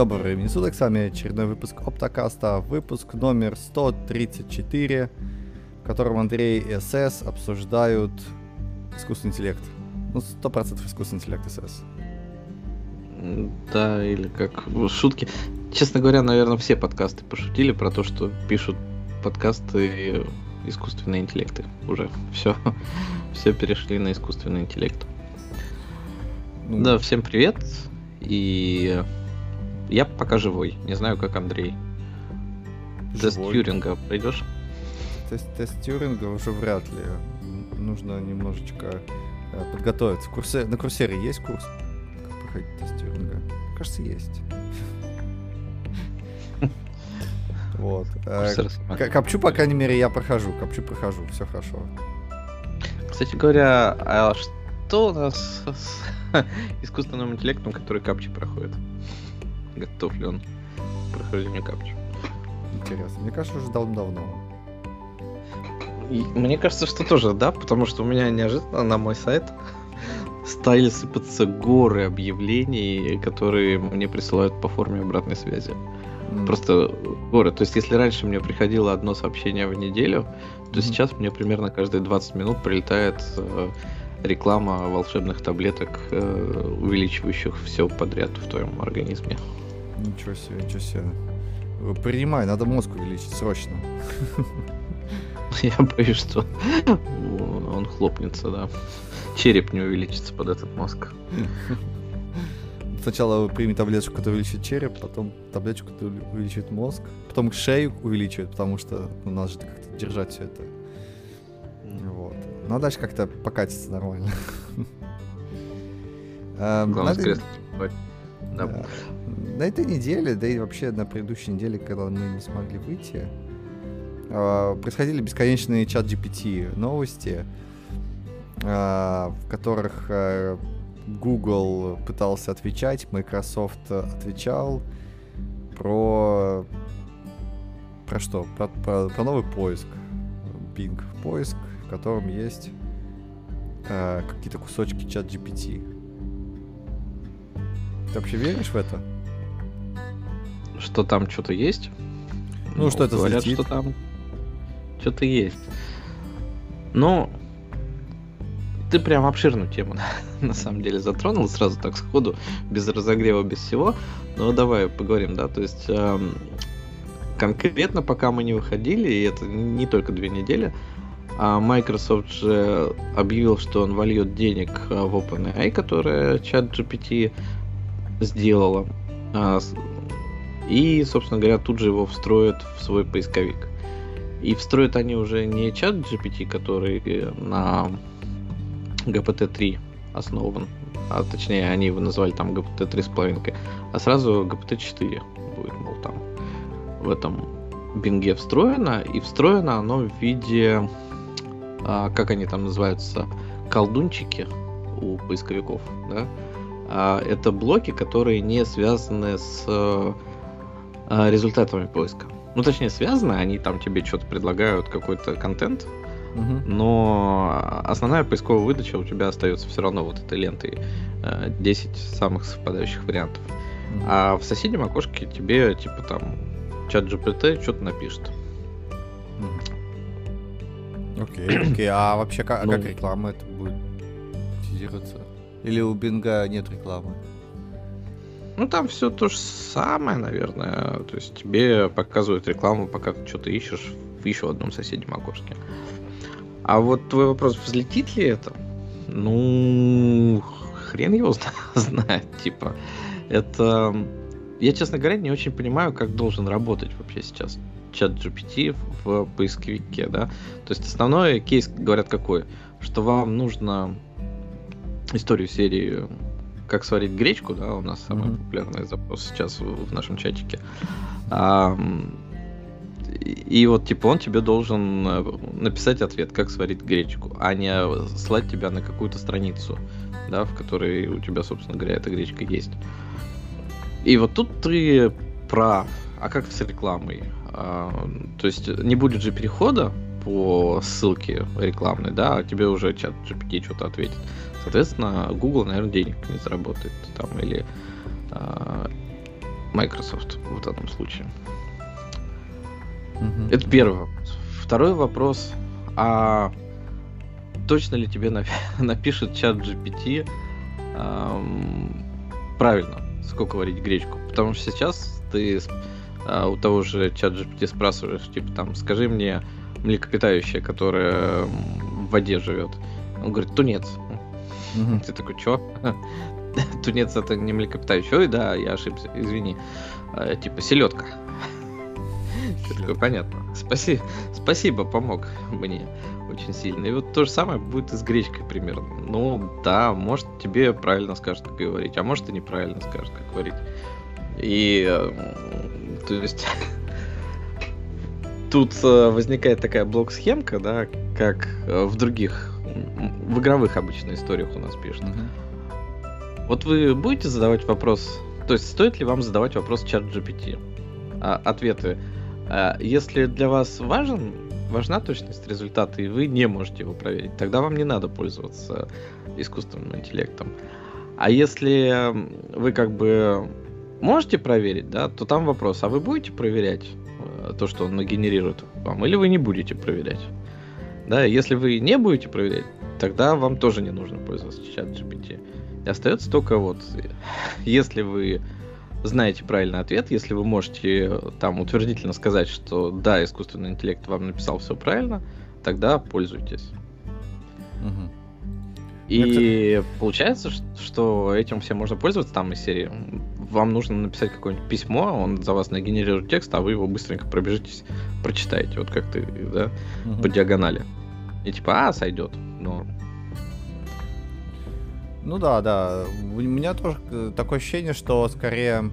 Доброго времени суток, с вами очередной выпуск Оптокаста, выпуск номер 134, в котором Андрей и СС обсуждают искусственный интеллект. Ну, 100% искусственный интеллект СС. Да, или как шутки. Честно говоря, наверное, все подкасты пошутили про то, что пишут подкасты искусственные интеллекты. Уже все, все перешли на искусственный интеллект. Ну... Да, всем привет. И я пока живой. Не знаю, как Андрей. Живой. Тест Тьюринга пройдешь? Тест, тест Тьюринга уже вряд ли. Нужно немножечко э, подготовиться. Курсе... На курсере есть курс? Как проходить тест Тьюринга? Кажется, есть. Вот. Э, копчу, по крайней мере, я прохожу. Копчу, прохожу. Все хорошо. Кстати говоря, а что у нас с искусственным интеллектом, который капчи проходит? Готов ли он к прохождению капчи. Интересно. Мне кажется, уже давно-давно. И мне кажется, что тоже, да, потому что у меня неожиданно на мой сайт стали сыпаться горы объявлений, которые мне присылают по форме обратной связи. Mm. Просто горы. То есть, если раньше мне приходило одно сообщение в неделю, то mm. сейчас мне примерно каждые 20 минут прилетает э, реклама волшебных таблеток, э, увеличивающих все подряд в твоем организме. Ничего себе, ничего себе. Принимай, надо мозг увеличить срочно. Я боюсь, что он хлопнется, да. Череп не увеличится под этот мозг. Сначала прими таблеточку, которая увеличит череп, потом таблеточку, которая увеличивает мозг, потом шею увеличивает, потому что ну, надо же как-то держать все это. Вот. Ну а дальше как-то покатиться нормально. Главное, надо... Да на этой неделе, да и вообще на предыдущей неделе, когда мы не смогли выйти, а, происходили бесконечные чат GPT новости, а, в которых а, Google пытался отвечать, Microsoft отвечал про про что? Про, про, про новый поиск. Bing поиск, в котором есть э, какие-то кусочки чат GPT. Ты вообще веришь в это? Что там что-то есть. Ну, ну что это говорят, что там что-то есть. Но ты прям обширную тему на самом деле затронул сразу так сходу, без разогрева, без всего. Но давай поговорим, да, то есть эм, конкретно пока мы не выходили, и это не только две недели, а Microsoft же объявил, что он вольет денег э, в OpenAI, которая чат GPT сделала. И, собственно говоря, тут же его встроят в свой поисковик. И встроят они уже не чат GPT, который на GPT-3 основан, а точнее они его назвали там GPT 3.5, а сразу GPT-4 будет, мол, там в этом бинге встроено, и встроено оно в виде, а, как они там называются, колдунчики у поисковиков, да? А, это блоки, которые не связаны с а, результатами поиска. Ну, точнее, связаны, они там тебе что-то предлагают, какой-то контент, угу. но основная поисковая выдача у тебя остается все равно вот этой лентой 10 э, самых совпадающих вариантов. Угу. А в соседнем окошке тебе, типа, там, чат GPT что-то напишет. Окей, okay, окей. Okay. А вообще как, ну, как реклама это будет тизироваться? Или у Бинга нет рекламы? Ну, там все то же самое, наверное. То есть тебе показывают рекламу, пока ты что-то ищешь в еще одном соседнем окошке. А вот твой вопрос, взлетит ли это? Ну, хрен его знает, типа. Это... Я, честно говоря, не очень понимаю, как должен работать вообще сейчас чат GPT в поисковике, да. То есть основной кейс, говорят, какой? Что вам нужно историю серии как сварить гречку, да, у нас самый mm-hmm. популярный запрос сейчас в, в нашем чатике. А, и, и вот, типа, он тебе должен э, написать ответ, как сварить гречку, а не слать тебя на какую-то страницу, да, в которой у тебя, собственно говоря, эта гречка есть. И вот тут ты прав. А как с рекламой? А, то есть не будет же перехода по ссылке рекламной, да, а тебе уже чат GPT что-то ответит. Соответственно, Google, наверное, денег не заработает там или э, Microsoft в данном случае. Угу. Это первый вопрос. Второй вопрос. А точно ли тебе напишет чат GPT эм, правильно, сколько варить гречку? Потому что сейчас ты а, у того же чат GPT спрашиваешь, типа там, скажи мне млекопитающее, которое в воде живет. Он говорит, тунец. Угу. Ты такой, чё? Тунец это не млекопитающий. Ой, да, я ошибся, извини. А, типа селедка. Такое понятно. Спасибо, спасибо, помог мне очень сильно. И вот то же самое будет и с гречкой примерно. Ну, да, может тебе правильно скажет, как говорить, а может и неправильно скажет, как говорить. И, то есть, тут э, возникает такая блок-схемка, да, как э, в других, в игровых обычно историях у нас пишут. Mm-hmm. Вот вы будете задавать вопрос, то есть стоит ли вам задавать вопрос чат GPT? А, ответы. А, если для вас важен, важна точность результата, и вы не можете его проверить, тогда вам не надо пользоваться искусственным интеллектом. А если вы как бы можете проверить, да, то там вопрос, а вы будете проверять э, то, что он нагенерирует вам, или вы не будете проверять? Да, если вы не будете проверять, тогда вам тоже не нужно пользоваться чат GPT. И остается только вот, если вы знаете правильный ответ, если вы можете э, там утвердительно сказать, что да, искусственный интеллект вам написал все правильно, тогда пользуйтесь. Угу. И Это... получается, что этим всем можно пользоваться там из серии. Вам нужно написать какое-нибудь письмо, он за вас нагенерирует текст, а вы его быстренько пробежитесь, прочитаете, вот как ты, да, угу. по диагонали. И типа, а, сойдет, норм. Ну да, да. У меня тоже э, такое ощущение, что скорее,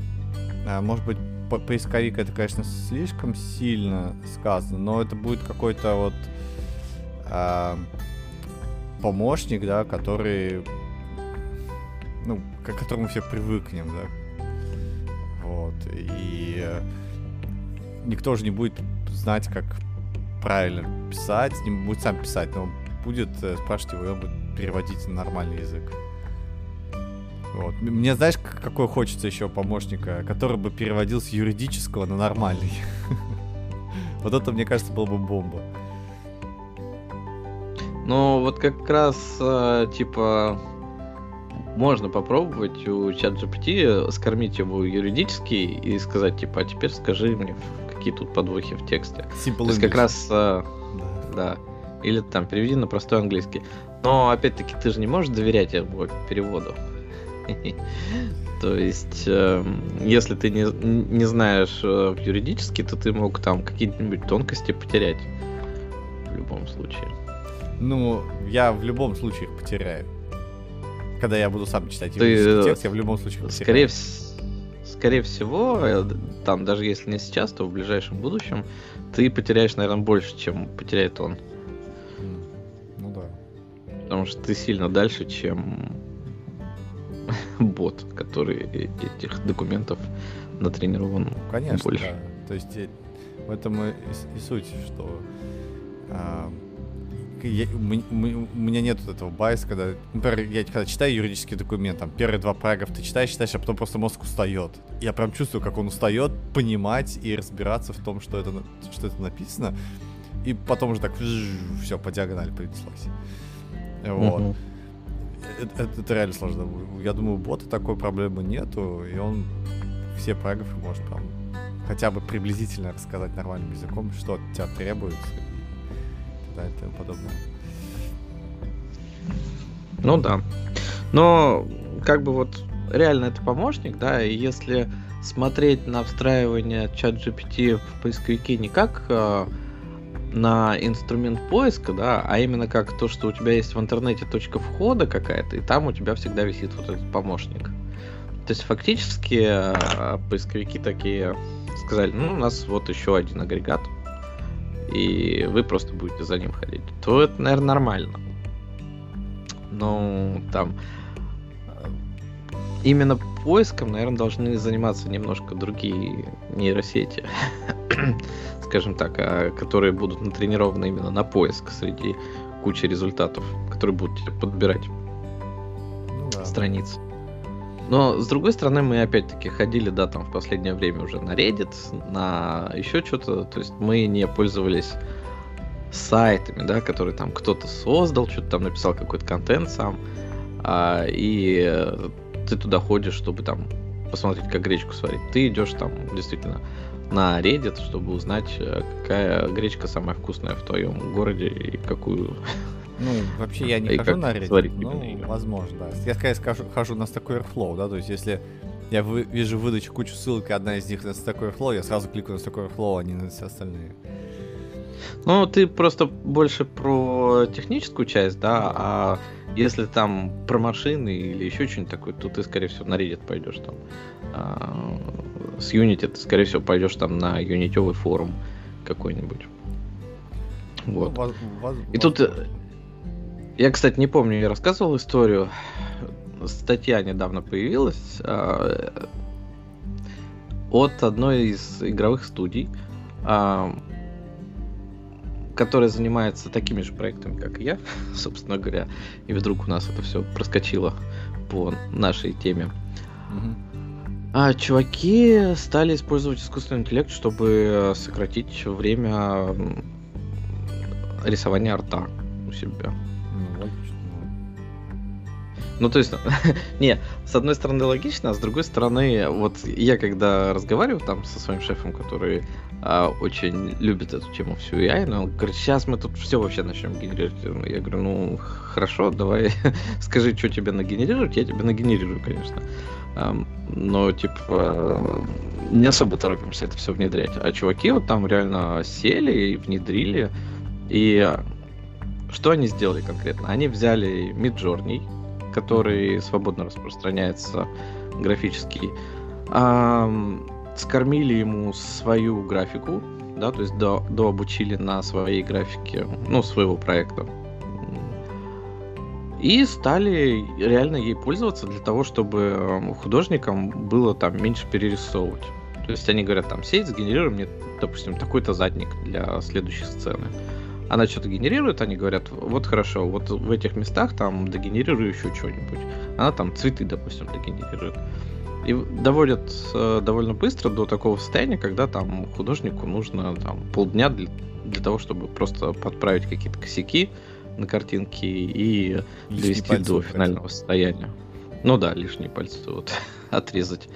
э, может быть, поисковик это, конечно, слишком сильно сказано, но это будет какой-то вот э, помощник, да, который, ну, к которому все привыкнем, да. Вот. И э, никто же не будет знать, как правильно писать, не будет сам писать, но будет э, спрашивать его, и он будет переводить на нормальный язык. Вот. Мне знаешь, какой хочется еще помощника, который бы переводил с юридического на нормальный. Вот это, мне кажется, было бы бомба. Ну, вот как раз, э, типа, можно попробовать у чат GPT скормить его юридически и сказать, типа, а теперь скажи мне, какие тут подвохи в тексте. Simple То есть как раз, э, да. да. Или там переведи на простой английский. Но опять-таки ты же не можешь доверять его переводу. То есть, э, если ты не, не знаешь э, юридически, то ты мог там какие-нибудь тонкости потерять. В любом случае. Ну, я в любом случае их потеряю. Когда я буду сам читать ты, текст, я в любом случае потеряю. Скорее, скорее всего, э, там, даже если не сейчас, то в ближайшем будущем, ты потеряешь, наверное, больше, чем потеряет он. Ну да. Потому что ты сильно дальше, чем бот, который этих документов натренирован ну, Конечно, больше. Да. То есть э, в этом и, и суть, что а, я, у, меня нет вот этого байса, когда, например, я когда читаю юридический документ, там первые два параграфа ты читаешь, читаешь, а потом просто мозг устает. Я прям чувствую, как он устает понимать и разбираться в том, что это, что это написано, и потом уже так все по диагонали принеслось. Вот. Uh-huh это, это реально сложно. Я думаю, у бота такой проблемы нету, и он все параграфы может прям хотя бы приблизительно рассказать нормальным языком, что от тебя требуется далее и тому подобное. Ну да. Но как бы вот реально это помощник, да, и если смотреть на встраивание чат GPT в поисковике не как а, на инструмент поиска, да, а именно как то, что у тебя есть в интернете точка входа какая-то, и там у тебя всегда висит вот этот помощник. То есть фактически э, поисковики такие сказали, ну, у нас вот еще один агрегат, и вы просто будете за ним ходить. То это, наверное, нормально. Но там э, именно поиском, наверное, должны заниматься немножко другие нейросети. скажем так, а, которые будут натренированы именно на поиск среди кучи результатов, которые будут подбирать ну, да. страницы. Но, с другой стороны, мы опять-таки ходили, да, там в последнее время уже на Reddit, на еще что-то. То есть мы не пользовались сайтами, да, которые там кто-то создал, что-то там написал какой-то контент сам. А, и ты туда ходишь, чтобы там посмотреть, как гречку сварить. Ты идешь там действительно на Reddit, чтобы узнать, э, какая гречка самая вкусная в твоем городе и какую ну, вообще я не и хожу на Reddit, ну, возможно, да. Я, скорее скажу, хожу на Stack Overflow, да, то есть если я вы, вижу выдачу кучу ссылок, и одна из них на Stack Overflow, я сразу кликаю на Stack Overflow, а не на все остальные. Ну, ты просто больше про техническую часть, да, а если там про машины или еще что-нибудь такое, то ты, скорее всего, на Reddit пойдешь там. А, с Unity ты, скорее всего, пойдешь там на юнитевый форум какой-нибудь. Вот. Ну, воз, воз, И тут я, кстати, не помню, я рассказывал историю. Статья недавно появилась э, от одной из игровых студий, э, которая занимается такими же проектами, как и я, собственно говоря. И вдруг у нас это все проскочило по нашей теме. А чуваки стали использовать искусственный интеллект, чтобы сократить время рисования арта у себя. Ну, то есть, не, с одной стороны логично, а с другой стороны, вот я когда разговариваю там со своим шефом, который а, очень любит эту тему всю AI, но он говорит, сейчас мы тут все вообще начнем генерировать. Я говорю, ну, хорошо, давай скажи, что тебе нагенерировать, я тебе нагенерирую, конечно. но, типа, не особо торопимся это все внедрять. А чуваки вот там реально сели и внедрили. И что они сделали конкретно? Они взяли Midjourney, который свободно распространяется графический, а, скормили ему свою графику, да, то есть до, до обучили на своей графике, ну, своего проекта. И стали реально ей пользоваться для того, чтобы художникам было там меньше перерисовывать. То есть они говорят, там, сеть, сгенерируй мне, допустим, такой-то задник для следующей сцены она что-то генерирует, они говорят, вот хорошо, вот в этих местах там догенерируй еще что-нибудь. Она там цветы, допустим, догенерирует. И доводят э, довольно быстро до такого состояния, когда там художнику нужно там полдня для, для того, чтобы просто подправить какие-то косяки на картинке и лишние довести до финального состояния. Ну да, лишние пальцы вот отрезать.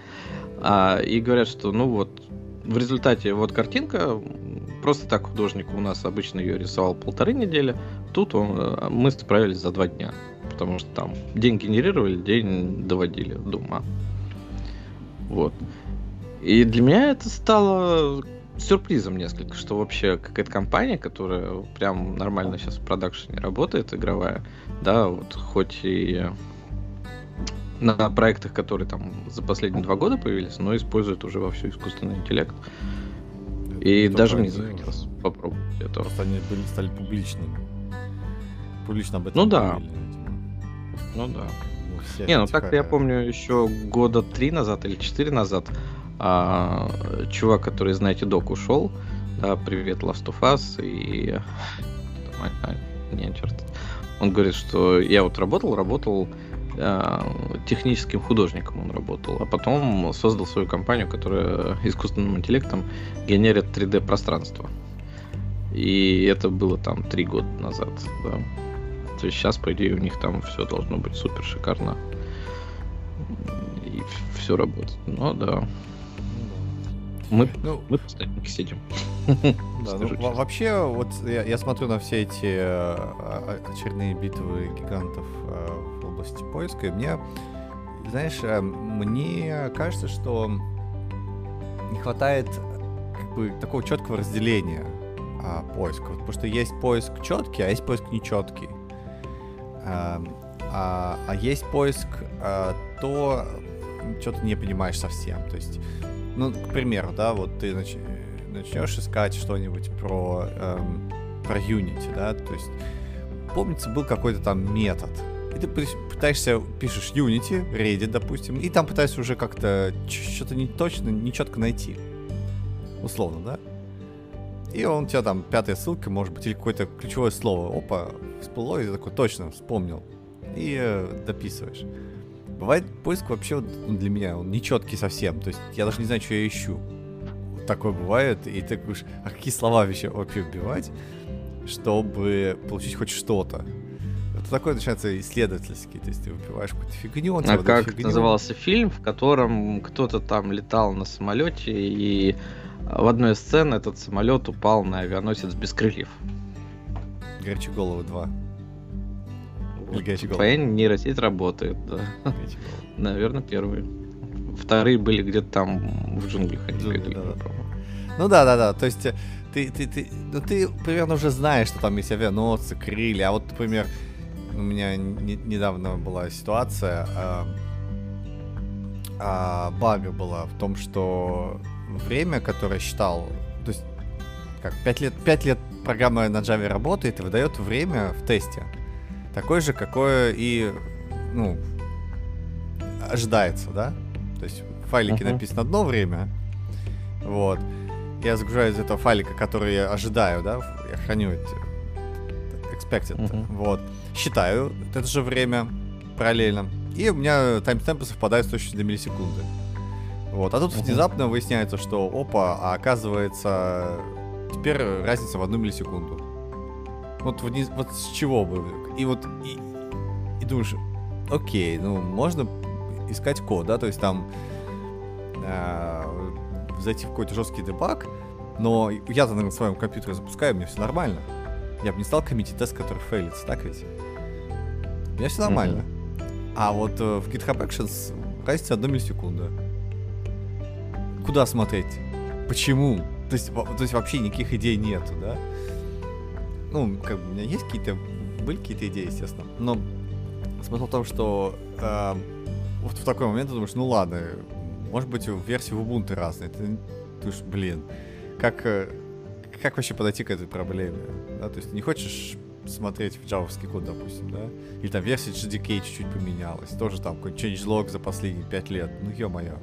А, и говорят, что ну вот в результате вот картинка Просто так художник у нас обычно ее рисовал полторы недели. Тут он, э, мы справились за два дня. Потому что там день генерировали, день доводили до ума. Вот. И для меня это стало сюрпризом несколько, что вообще какая-то компания, которая прям нормально сейчас в продакшене работает, игровая, да, вот хоть и на проектах, которые там за последние два года появились, но использует уже во всю искусственный интеллект. И Только даже мне захотелось попробовать это. Просто они были, стали публичными. Публично об этом Ну да. Говорили, ну да. Ну, Не, ну так я помню еще года три назад или четыре назад а, чувак, который, знаете, док ушел. Да, привет, Last of Us. И... Не, черт. Он говорит, что я вот работал, работал техническим художником он работал, а потом создал свою компанию, которая искусственным интеллектом генерит 3D пространство. И это было там три года назад, да. То есть сейчас, по идее, у них там все должно быть супер шикарно. И все работает. Ну да. Мы, ну, мы постоянно сидим. Да, ну, вообще, вот я, я смотрю на все эти э, очередные битвы гигантов э, области поиска. И мне, знаешь, э, мне кажется, что не хватает как бы такого четкого разделения а, поиска. Вот, потому что есть поиск четкий, а есть поиск нечеткий. А, а, а есть поиск а, то, что ты не понимаешь совсем. То есть, ну, к примеру, да, вот ты нач... начнешь искать что-нибудь про, эм, про Unity, да, то есть, помнится, был какой-то там метод, и ты пытаешься, пишешь Unity, Reddit, допустим, и там пытаешься уже как-то что-то не точно, не четко найти. Условно, да? И он у тебя там пятая ссылка, может быть, или какое-то ключевое слово. Опа, всплыло, и ты такой, точно, вспомнил. И э, дописываешь. Бывает поиск вообще вот, ну, для меня, он нечеткий совсем. То есть я даже не знаю, что я ищу. Такое бывает. И ты говоришь, а какие слова вообще, вообще вбивать, чтобы получить хоть что-то? Это такое начинается исследовательский, то есть ты выпиваешь какую-то фигню. А как фигню. назывался фильм, в котором кто-то там летал на самолете, и в одной из сцен этот самолет упал на авианосец без крыльев? Горячие головы 2. Вот. Твоя нейросеть работает, да. Наверное, первые. Вторые были где-то там в джунглях. Джунгли, да, да. Ну да, да, да. То есть э, ты, ты, ты, ну, ты примерно уже знаешь, что там есть авианосцы, крылья. А вот, например, у меня не, недавно была ситуация, а, а, бага была в том, что время, которое считал, то есть как 5 лет, 5 лет программа на Java работает и выдает время в тесте. Такое же, какое и, ну, ожидается, да? То есть в файлике uh-huh. написано одно время, вот. Я загружаю из этого файлика, который я ожидаю, да, я храню эти expected, uh-huh. вот. Считаю это же время параллельно. И у меня таймстемпы совпадают с точностью до миллисекунды. Вот. А тут uh-huh. внезапно выясняется, что опа, а оказывается теперь разница в одну миллисекунду. Вот, вниз, вот с чего бы? И вот и, и думаешь, окей, ну можно искать код, да, то есть там э, зайти в какой-то жесткий дебаг, но я-то на своем компьютере запускаю, мне все нормально. Я бы не стал коммитить тест, который фейлится, так ведь? У меня все нормально. Mm-hmm. А вот э, в GitHub Actions разница одну миллисекунду. Куда смотреть? Почему? То есть, то есть вообще никаких идей нету, да? Ну, как бы у меня есть какие-то, были какие-то идеи, естественно. Но смысл в том, что э, вот в такой момент ты думаешь, ну ладно, может быть, версии в Ubuntu разные. Ты думаешь, блин, как, э, как вообще подойти к этой проблеме? Да? То есть ты не хочешь смотреть в джавовский код, допустим, да? Или там версия JDK чуть-чуть поменялась. Тоже там какой-нибудь changelog за последние пять лет. Ну, ё-моё.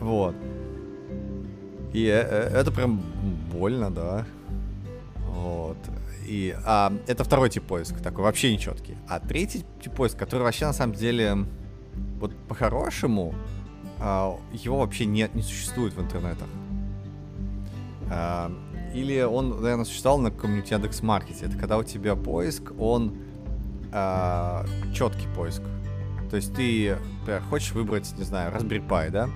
Вот. И э, э, это прям больно, да. Вот. И а, это второй тип поиска, такой вообще нечеткий. А третий тип поиска, который вообще на самом деле, вот по-хорошему, а, его вообще нет, не существует в интернетах. Или он, наверное, существовал на комьюнити Яндекс Маркете. Это когда у тебя поиск, он а, четкий поиск. То есть ты, например, хочешь выбрать, не знаю, Raspberry Pi, да?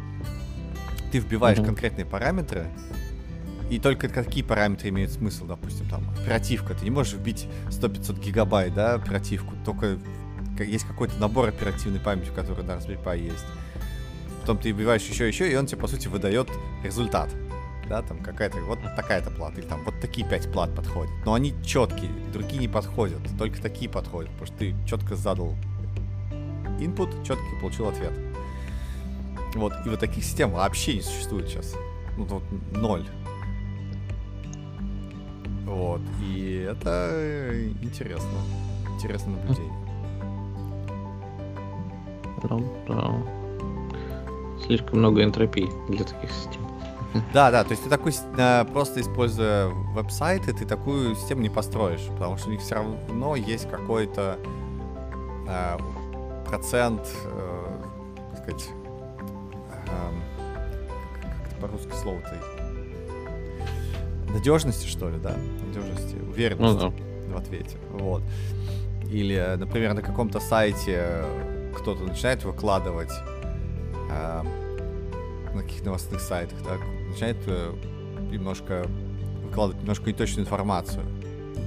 Ты вбиваешь mm-hmm. конкретные параметры, и только какие параметры имеют смысл, допустим, там, оперативка. Ты не можешь вбить 100-500 гигабайт, да, оперативку, только есть какой-то набор оперативной памяти, который на Raspberry Pi есть. Потом ты вбиваешь еще, еще, и он тебе, по сути, выдает результат. Да, там какая-то, вот такая-то плата, или там вот такие 5 плат подходят. Но они четкие, другие не подходят, только такие подходят, потому что ты четко задал input, четко получил ответ. Вот, и вот таких систем вообще не существует сейчас. Ну, вот ноль. Вот, и это интересно. Интересное наблюдение. Слишком много энтропии для таких систем. Да, да, то есть ты такой, э, просто используя веб-сайты, ты такую систему не построишь, потому что у них все равно есть какой-то э, процент, э, как сказать, э, как по-русски слово-то, надежности, что ли, да, надежности, уверенности ну, да. в ответе, вот. Или, например, на каком-то сайте кто-то начинает выкладывать э, на каких-то новостных сайтах, да, начинает э, немножко выкладывать немножко неточную информацию.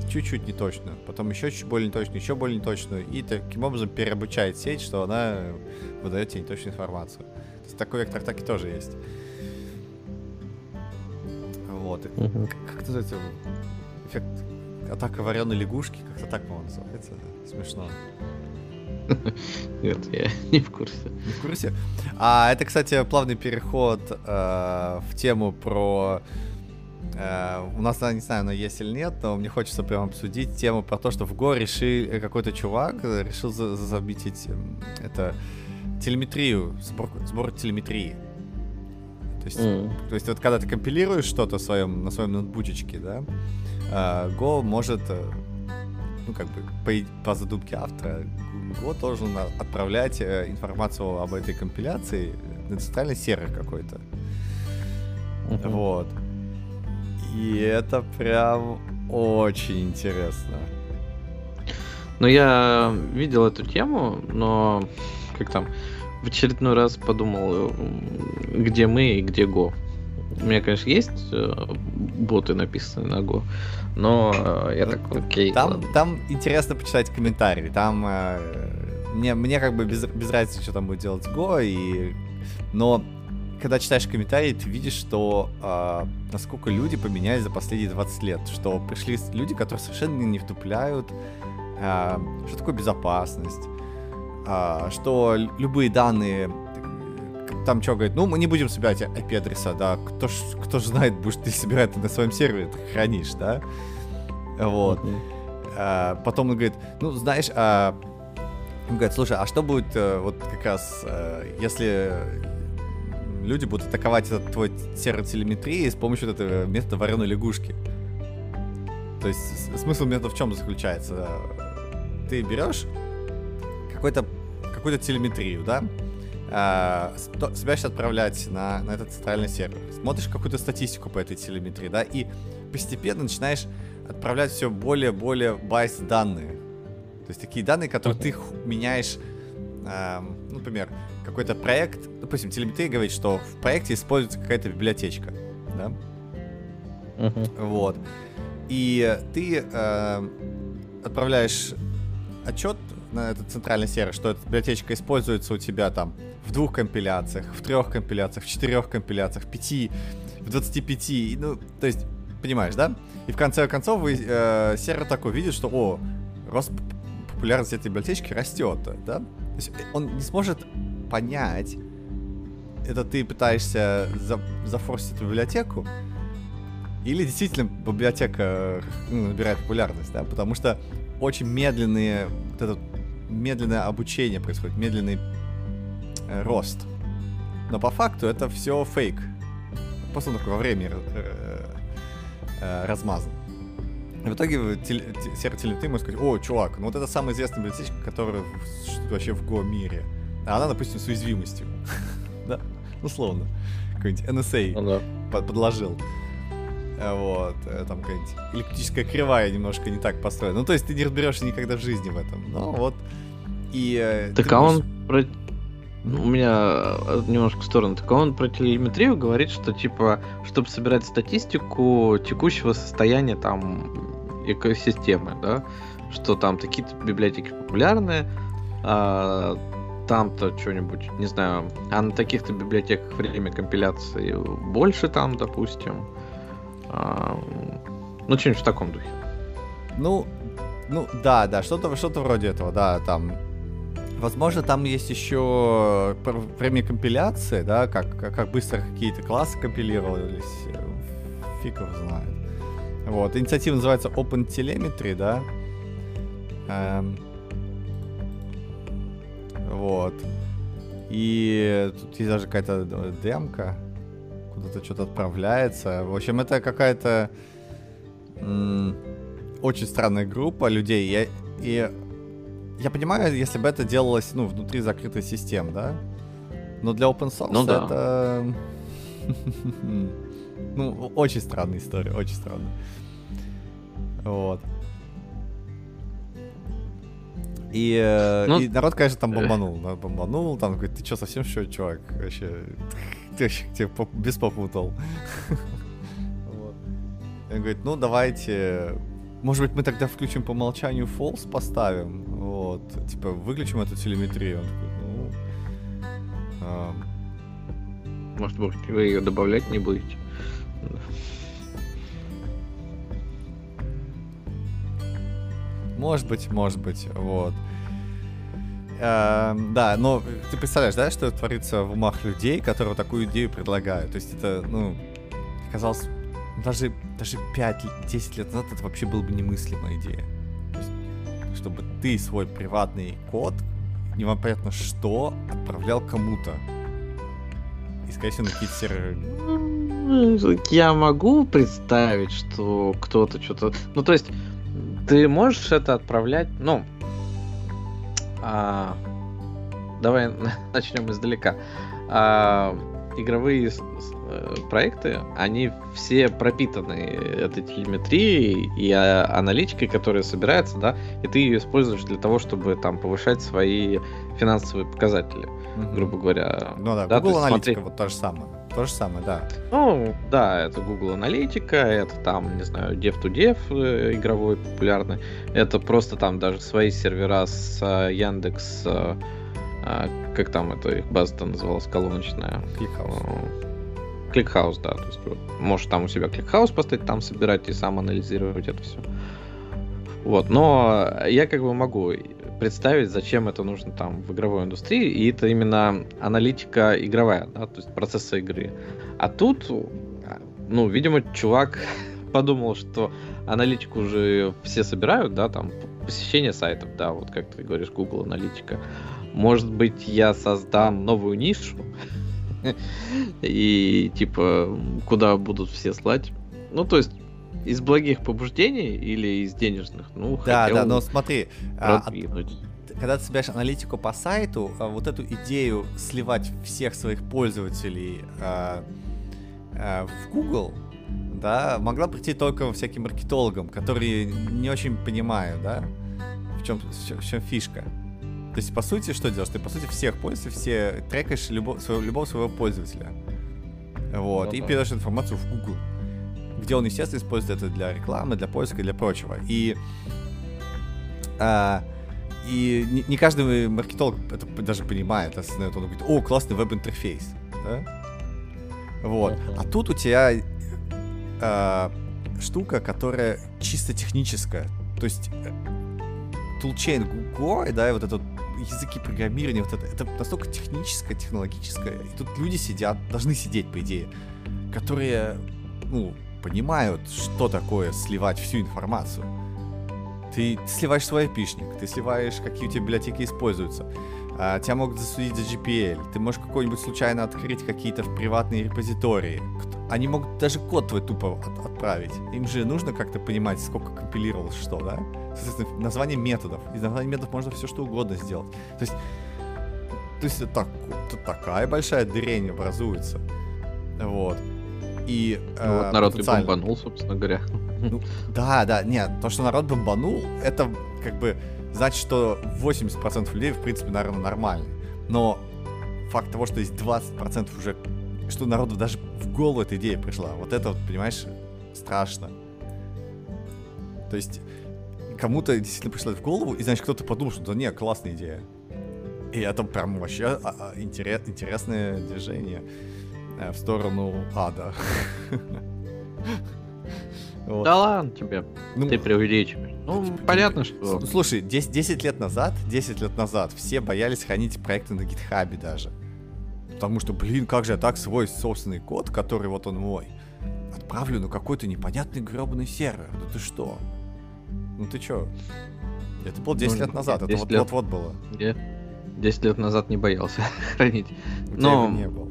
Чуть-чуть неточную, потом еще чуть более неточную, еще более неточную, и таким образом переобучает сеть, что она выдает тебе неточную информацию. То есть такой вектор так и тоже есть. Вот. Uh-huh. Как, как называется? Эффект атака вареной лягушки, как-то так, по-моему, называется. Смешно. Нет, я не в курсе. Не в курсе? А это, кстати, плавный переход э, в тему про... Э, у нас, не знаю, но есть или нет, но мне хочется прям обсудить тему про то, что в Го решил э, какой-то чувак решил за забитить это телеметрию, сбор, сбор телеметрии. То есть, mm. то есть вот когда ты компилируешь что-то в своем, на своем ноутбучечке, да, э, Go может, э, ну как бы по, по задумке автора, Go должен отправлять э, информацию об этой компиляции на центральный сервер какой-то. Uh-huh. Вот. И это прям очень интересно. Ну, я видел эту тему, но как там, в очередной раз подумал, где мы и где Go. У меня, конечно, есть э, боты написанные на Go, но э, я так, окей. Там, там интересно почитать комментарии. Там э, мне, мне как бы без, без разницы, что там будет делать Go, и... но когда читаешь комментарии, ты видишь, что э, насколько люди поменялись за последние 20 лет, что пришли люди, которые совершенно не вдупляют, э, что такое безопасность, э, что любые данные там что говорит, ну, мы не будем собирать IP-адреса, да, кто ж, кто ж знает, будешь ты собирать это на своем сервере, ты хранишь, да, вот. Mm-hmm. А, потом он говорит, ну, знаешь, а... он говорит, слушай, а что будет э, вот как раз, э, если люди будут атаковать этот твой сервер телеметрии с помощью этого метода вареной лягушки? То есть смысл метода в чем заключается? Ты берешь какой-то какую-то телеметрию, да, э, собираешься отправлять на, на этот центральный сервер, смотришь какую-то статистику по этой телеметрии, да, и постепенно начинаешь отправлять все более-более баз данные. То есть такие данные, которые ты меняешь, э, например, какой-то проект, допустим, телеметрия говорит, что в проекте используется какая-то библиотечка, да? Uh-huh. Вот. И ты э, отправляешь отчет на этот центральный сервер, что эта библиотечка используется у тебя там в двух компиляциях, в трех компиляциях, в четырех компиляциях, в пяти, в 25. Ну, то есть, понимаешь, да? И в конце концов вы, э, сервер такой видит, что, о, рост популярности этой библиотечки растет, да? То есть он не сможет понять, это ты пытаешься за, зафорсить эту библиотеку, или действительно библиотека ну, набирает популярность, да? Потому что очень медленные, вот это медленное обучение происходит, медленный э, рост. Но по факту это все фейк. Просто такое во времени э, э, размазан. в итоге сервер телеметрии может сказать, о, чувак, ну вот это самая известная библиотечка, которая вообще в Go мире. А она, допустим, с уязвимостью. да, условно. Какой-нибудь NSA ну подложил. Э, вот, э, там какая-нибудь электрическая кривая немножко не так построена. Ну, то есть ты не разберешься никогда в жизни в этом. Ну, вот. И... Э, так а он про... У меня немножко в сторону. Так а он про телеметрию говорит, что, типа, чтобы собирать статистику текущего состояния там экосистемы, да, что там такие-то библиотеки популярные, а, там-то что-нибудь, не знаю, а на таких-то библиотеках время компиляции больше там, допустим, ну, что-нибудь в таком духе. Ну, ну, да, да, что-то что вроде этого, да, там. Возможно, там есть еще время компиляции, да, как, как, быстро какие-то классы компилировались, фиг его знает. Вот, инициатива называется Open Telemetry, да. Эм, вот. И тут есть даже какая-то демка куда-то что-то отправляется. В общем, это какая-то очень странная группа людей. Я, и я понимаю, если бы это делалось, ну, внутри закрытой системы, да? Но для open source ну, да. это... ну, очень странная история, очень странная. Вот. И, э, ну, и народ, конечно, там бомбанул. Бомбанул, там говорит, ты что, совсем что, чувак? Вообще, ты тебя без попутал. Он говорит, ну давайте, может быть, мы тогда включим по умолчанию false поставим, вот, типа, выключим эту телеметрию. Он такой, ну... А... Может быть, вы ее добавлять не будете? Может быть, может быть, вот. Э, да, но ты представляешь, да, что творится в умах людей, которые такую идею предлагают. То есть это, ну, казалось, даже, даже 5-10 лет назад это вообще была бы немыслимая идея. То есть, чтобы ты свой приватный код, непонятно что, отправлял кому-то. И, скорее всего, на какие-то серверы. Я могу представить, что кто-то что-то... Ну, то есть, ты можешь это отправлять, ну, а, давай начнем издалека. А, игровые проекты, они все пропитаны этой телеметрией и а, аналитикой, которая собирается, да, и ты ее используешь для того, чтобы там повышать свои финансовые показатели, mm-hmm. грубо говоря. Ну да, да Google аналитика смотри... вот то же самое. То же самое, да. Ну, да, это Google аналитика, это там, не знаю, dev-to-dev э, игровой популярный, это просто там даже свои сервера с э, Яндекс а, как там это их база-то называлась, колоночная? Clickhouse. Clickhouse, да. То есть, вот, можешь там у себя Clickhouse поставить, там собирать и сам анализировать это все. Вот, но я как бы могу представить, зачем это нужно там в игровой индустрии, и это именно аналитика игровая, да, то есть процесса игры. А тут, ну, видимо, чувак подумал, что аналитику уже все собирают, да, там посещение сайтов, да, вот как ты говоришь, Google аналитика. Может быть, я создам новую нишу и типа куда будут все слать. Ну, то есть из благих побуждений или из денежных? Ну, да, да, но смотри, а, когда ты собираешь аналитику по сайту, а, вот эту идею сливать всех своих пользователей а, а, в Google, да, могла прийти только всяким маркетологам, которые не очень понимают, да, в чем, в чем фишка. То есть, по сути, что делаешь? Ты, по сути, всех пользователей, все трекаешь любого своего, любого своего пользователя. Вот, ну, и да. передаешь информацию в Google, где он, естественно, использует это для рекламы, для поиска и для прочего. И, а, и не, не каждый маркетолог это даже понимает, осознает. Он говорит, о, классный веб-интерфейс, да? Вот. Uh-huh. А тут у тебя а, штука, которая чисто техническая. То есть э, toolchain Google, да, и вот этот языки программирования, вот это, это настолько техническое, технологическое. И тут люди сидят, должны сидеть, по идее, которые, ну, понимают, что такое сливать всю информацию. Ты, ты сливаешь свой опишник, ты сливаешь, какие у тебя библиотеки используются. А, тебя могут засудить за GPL. Ты можешь какой-нибудь случайно открыть какие-то в приватные репозитории. Они могут даже код твой тупо от, отправить. Им же нужно как-то понимать, сколько компилировалось что, да? Соответственно, название методов. Из названия методов можно все что угодно сделать. То есть, то есть это, так, это такая большая дрень образуется. Вот. И, ну, э, вот народ потенциально... и бомбанул, собственно говоря. Ну, да, да, нет, то, что народ бомбанул, это как бы значит, что 80% людей, в принципе, наверное, нормально. Но факт того, что есть 20% уже, что народу даже в голову эта идея пришла, вот это вот, понимаешь, страшно. То есть кому-то действительно пришло в голову, и, значит, кто-то подумал, что да не, классная идея. И это прям вообще а, а, интерес, интересное движение э, в сторону ада. Вот. Да ладно тебе, ну, ты преувеличиваешь. Ну, типа, понятно, что... Слушай, 10, 10 лет назад, 10 лет назад все боялись хранить проекты на гитхабе даже. Потому что, блин, как же я так свой собственный код, который вот он мой, отправлю на какой-то непонятный гребаный сервер. Да ты что? Ну ты чё? Это было 10 ну, лет назад, это вот-вот было. Я 10 лет назад не боялся хранить. Но... не было.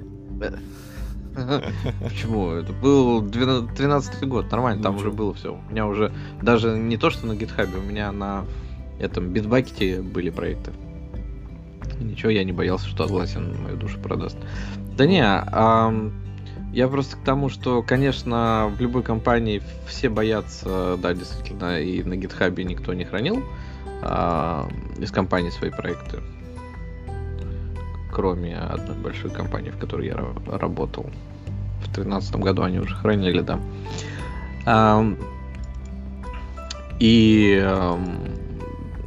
Почему? Это был 13 год, нормально, там уже было все. У меня уже даже не то, что на гитхабе, у меня на этом битбакете были проекты. Ничего, я не боялся, что Атласин мою душу продаст. Да не, а, я просто к тому, что, конечно, в любой компании все боятся, да, действительно, и на гитхабе никто не хранил а, из компании свои проекты кроме одной большой компании, в которой я работал. В 2013 году они уже хранили, да. И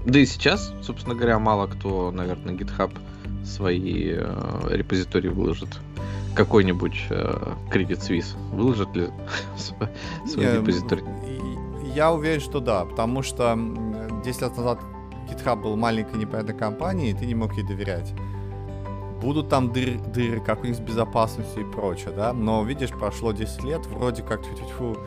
да и сейчас, собственно говоря, мало кто, наверное, GitHub свои э, репозитории выложит. Какой-нибудь э, Credit Suisse выложит ли свой репозиторий? Я уверен, что да, потому что 10 лет назад GitHub был маленькой непонятной компанией, и ты не мог ей доверять будут там дыры, дыры как у них с безопасностью и прочее, да, но, видишь, прошло 10 лет, вроде как тьфу -тьфу -тьфу,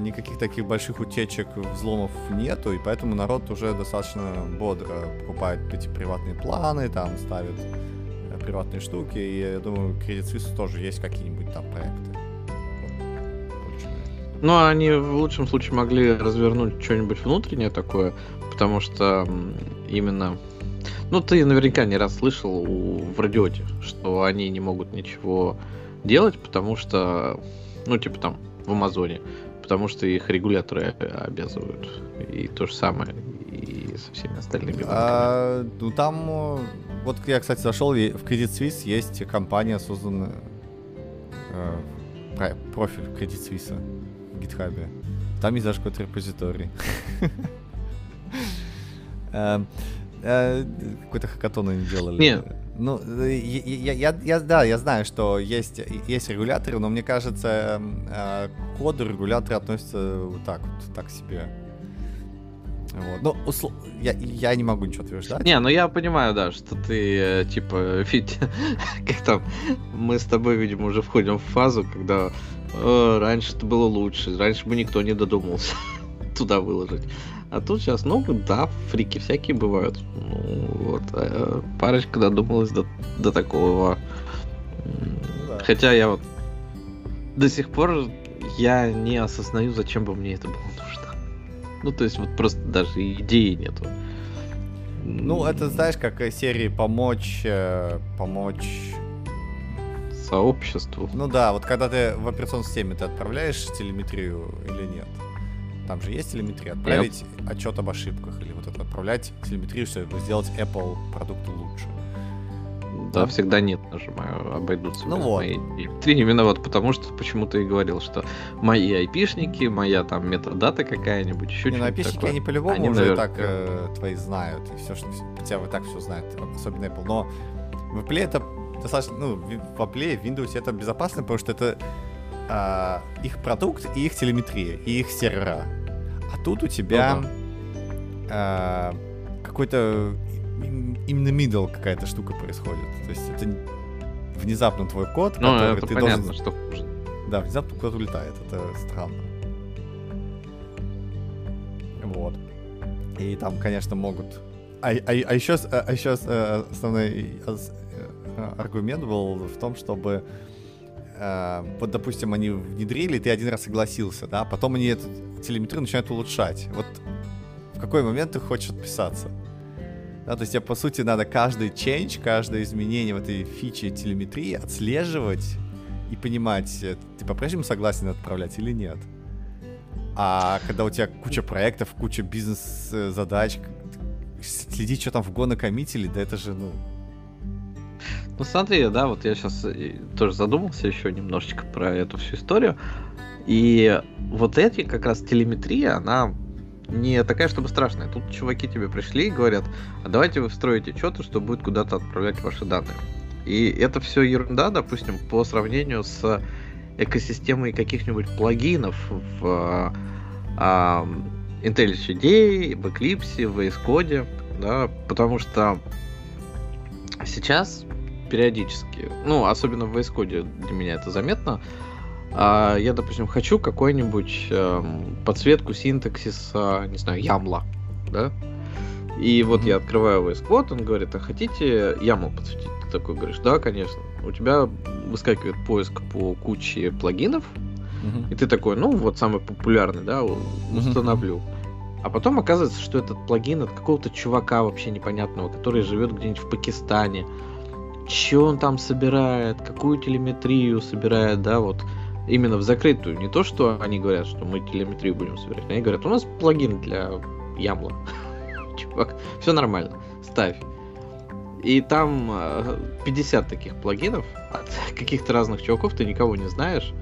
никаких таких больших утечек, взломов нету, и поэтому народ уже достаточно бодро покупает эти приватные планы, там ставит э, приватные штуки, и я думаю, Credit Suisse тоже есть какие-нибудь там проекты. Ну, они в лучшем случае могли развернуть что-нибудь внутреннее такое, потому что именно Ну, ты наверняка не раз слышал у, в радиоте, что они не могут ничего делать, потому что, ну, типа там, в Амазоне, потому что их регуляторы обязывают. И то же самое и со всеми остальными А, ну, там, вот я, кстати, зашел, в Credit Suisse есть компания, созданная э, профиль Credit Suisse в GitHub. Там есть даже какой-то репозиторий. Э, какой-то хакатон они делали. Нет. Ну, я, я, я, да, я знаю, что есть, есть регуляторы, но мне кажется, э, к коду регуляторы относятся вот так вот, так себе. Вот. Ну, услов... я, я не могу ничего утверждать. Не, ну я понимаю, да, что ты, э, типа, ведь, как там, мы с тобой, видимо, уже входим в фазу, когда э, раньше это было лучше, раньше бы никто не додумался туда выложить. А тут сейчас, ну, да, фрики всякие бывают. Ну, вот, а парочка додумалась до, до такого. Да. Хотя я вот до сих пор я не осознаю, зачем бы мне это было нужно. Ну, то есть, вот просто даже идеи нету. Ну, это знаешь, как серии помочь, э, помочь сообществу. Ну да, вот когда ты в операционной системе ты отправляешь телеметрию или нет? Там же есть телеметрия. Отправить yep. отчет об ошибках или вот это отправлять телеметрию, чтобы сделать Apple продукты лучше. Да, да, всегда нет нажимаю, обойдутся. Ну вот. Мои... Ты именно вот потому что почему ты и говорил, что мои айпишники, моя там метадата какая-нибудь, еще не, ну айпишники они по-любому они, уже наверное, так э, твои знают, и все, что хотя бы так все знают, особенно Apple. Но в Apple это достаточно, ну, в Apple, в Windows это безопасно, потому что это а, их продукт и их телеметрия, и их сервера. А тут у тебя ну, а, какой-то именно middle какая-то штука происходит. То есть это внезапно твой код, ну, который это ты понятно, должен... что Да, внезапно код улетает. Это странно. Вот. И там, конечно, могут... А, а, а еще, а, а еще э, основной э, аргумент был в том, чтобы э, вот, допустим, они внедрили, ты один раз согласился, да, потом они эту телеметрию начинают улучшать. Вот в какой момент ты хочешь отписаться? Да, то есть тебе, по сути, надо каждый change, каждое изменение в этой фиче телеметрии отслеживать и понимать, э, ты по-прежнему согласен отправлять или нет. А когда у тебя куча проектов, куча бизнес-задач, следить, что там в гона коммитили, да это же, ну, ну смотри, да, вот я сейчас э, тоже задумался еще немножечко про эту всю историю. И вот эти как раз телеметрия, она не такая, чтобы страшная. Тут чуваки тебе пришли и говорят, а давайте вы встроите что-то, что будет куда-то отправлять ваши данные. И это все ерунда, допустим, по сравнению с экосистемой каких-нибудь плагинов в а, IntelliJ, в Eclipse, в VS Code, да, потому что сейчас периодически, ну, особенно в VS для меня это заметно, а, я, допустим, хочу какую-нибудь эм, подсветку синтаксиса, не знаю, ямла, да, и вот mm-hmm. я открываю VS Code, он говорит, а хотите YAML подсветить? Ты такой говоришь, да, конечно. У тебя выскакивает поиск по куче плагинов, mm-hmm. и ты такой, ну, вот самый популярный, да, установлю. Mm-hmm. А потом оказывается, что этот плагин от какого-то чувака вообще непонятного, который живет где-нибудь в Пакистане, что он там собирает, какую телеметрию собирает, да, вот именно в закрытую. Не то, что они говорят, что мы телеметрию будем собирать. Они говорят, у нас плагин для Ямла. Чувак, все нормально, ставь. И там 50 э, таких плагинов от каких-то разных чуваков, ты никого не знаешь.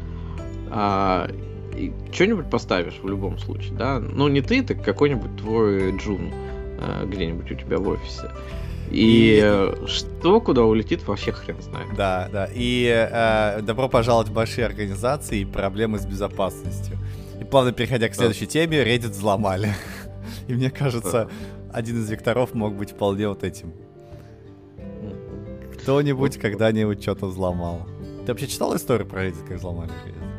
И что-нибудь поставишь в любом случае, да. Ну, не ты, так какой-нибудь твой джун э, где-нибудь у тебя в офисе. И, и что куда улетит, вообще хрен знает. Да, да. И э, добро пожаловать в большие организации и проблемы с безопасностью. И плавно переходя к следующей да. теме, Reddit взломали. И мне кажется, да. один из векторов мог быть вполне вот этим. Кто-нибудь когда-нибудь что-то взломал. Ты вообще читал историю про Reddit, как взломали Reddit?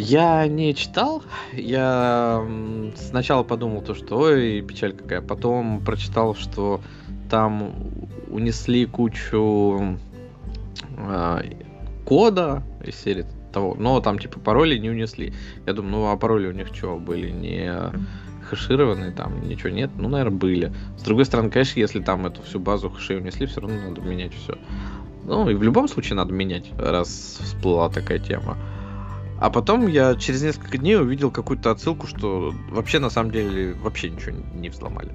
Я не читал. Я сначала подумал то, что ой, печаль какая. Потом прочитал, что там унесли кучу э, кода из серии того, но там типа пароли не унесли. Я думаю, ну а пароли у них что были? Не хэшированные, там ничего нет, ну, наверное, были. С другой стороны, конечно, если там эту всю базу хэшей унесли, все равно надо менять все. Ну, и в любом случае надо менять, раз всплыла такая тема. А потом я через несколько дней увидел какую-то отсылку, что вообще на самом деле вообще ничего не взломали.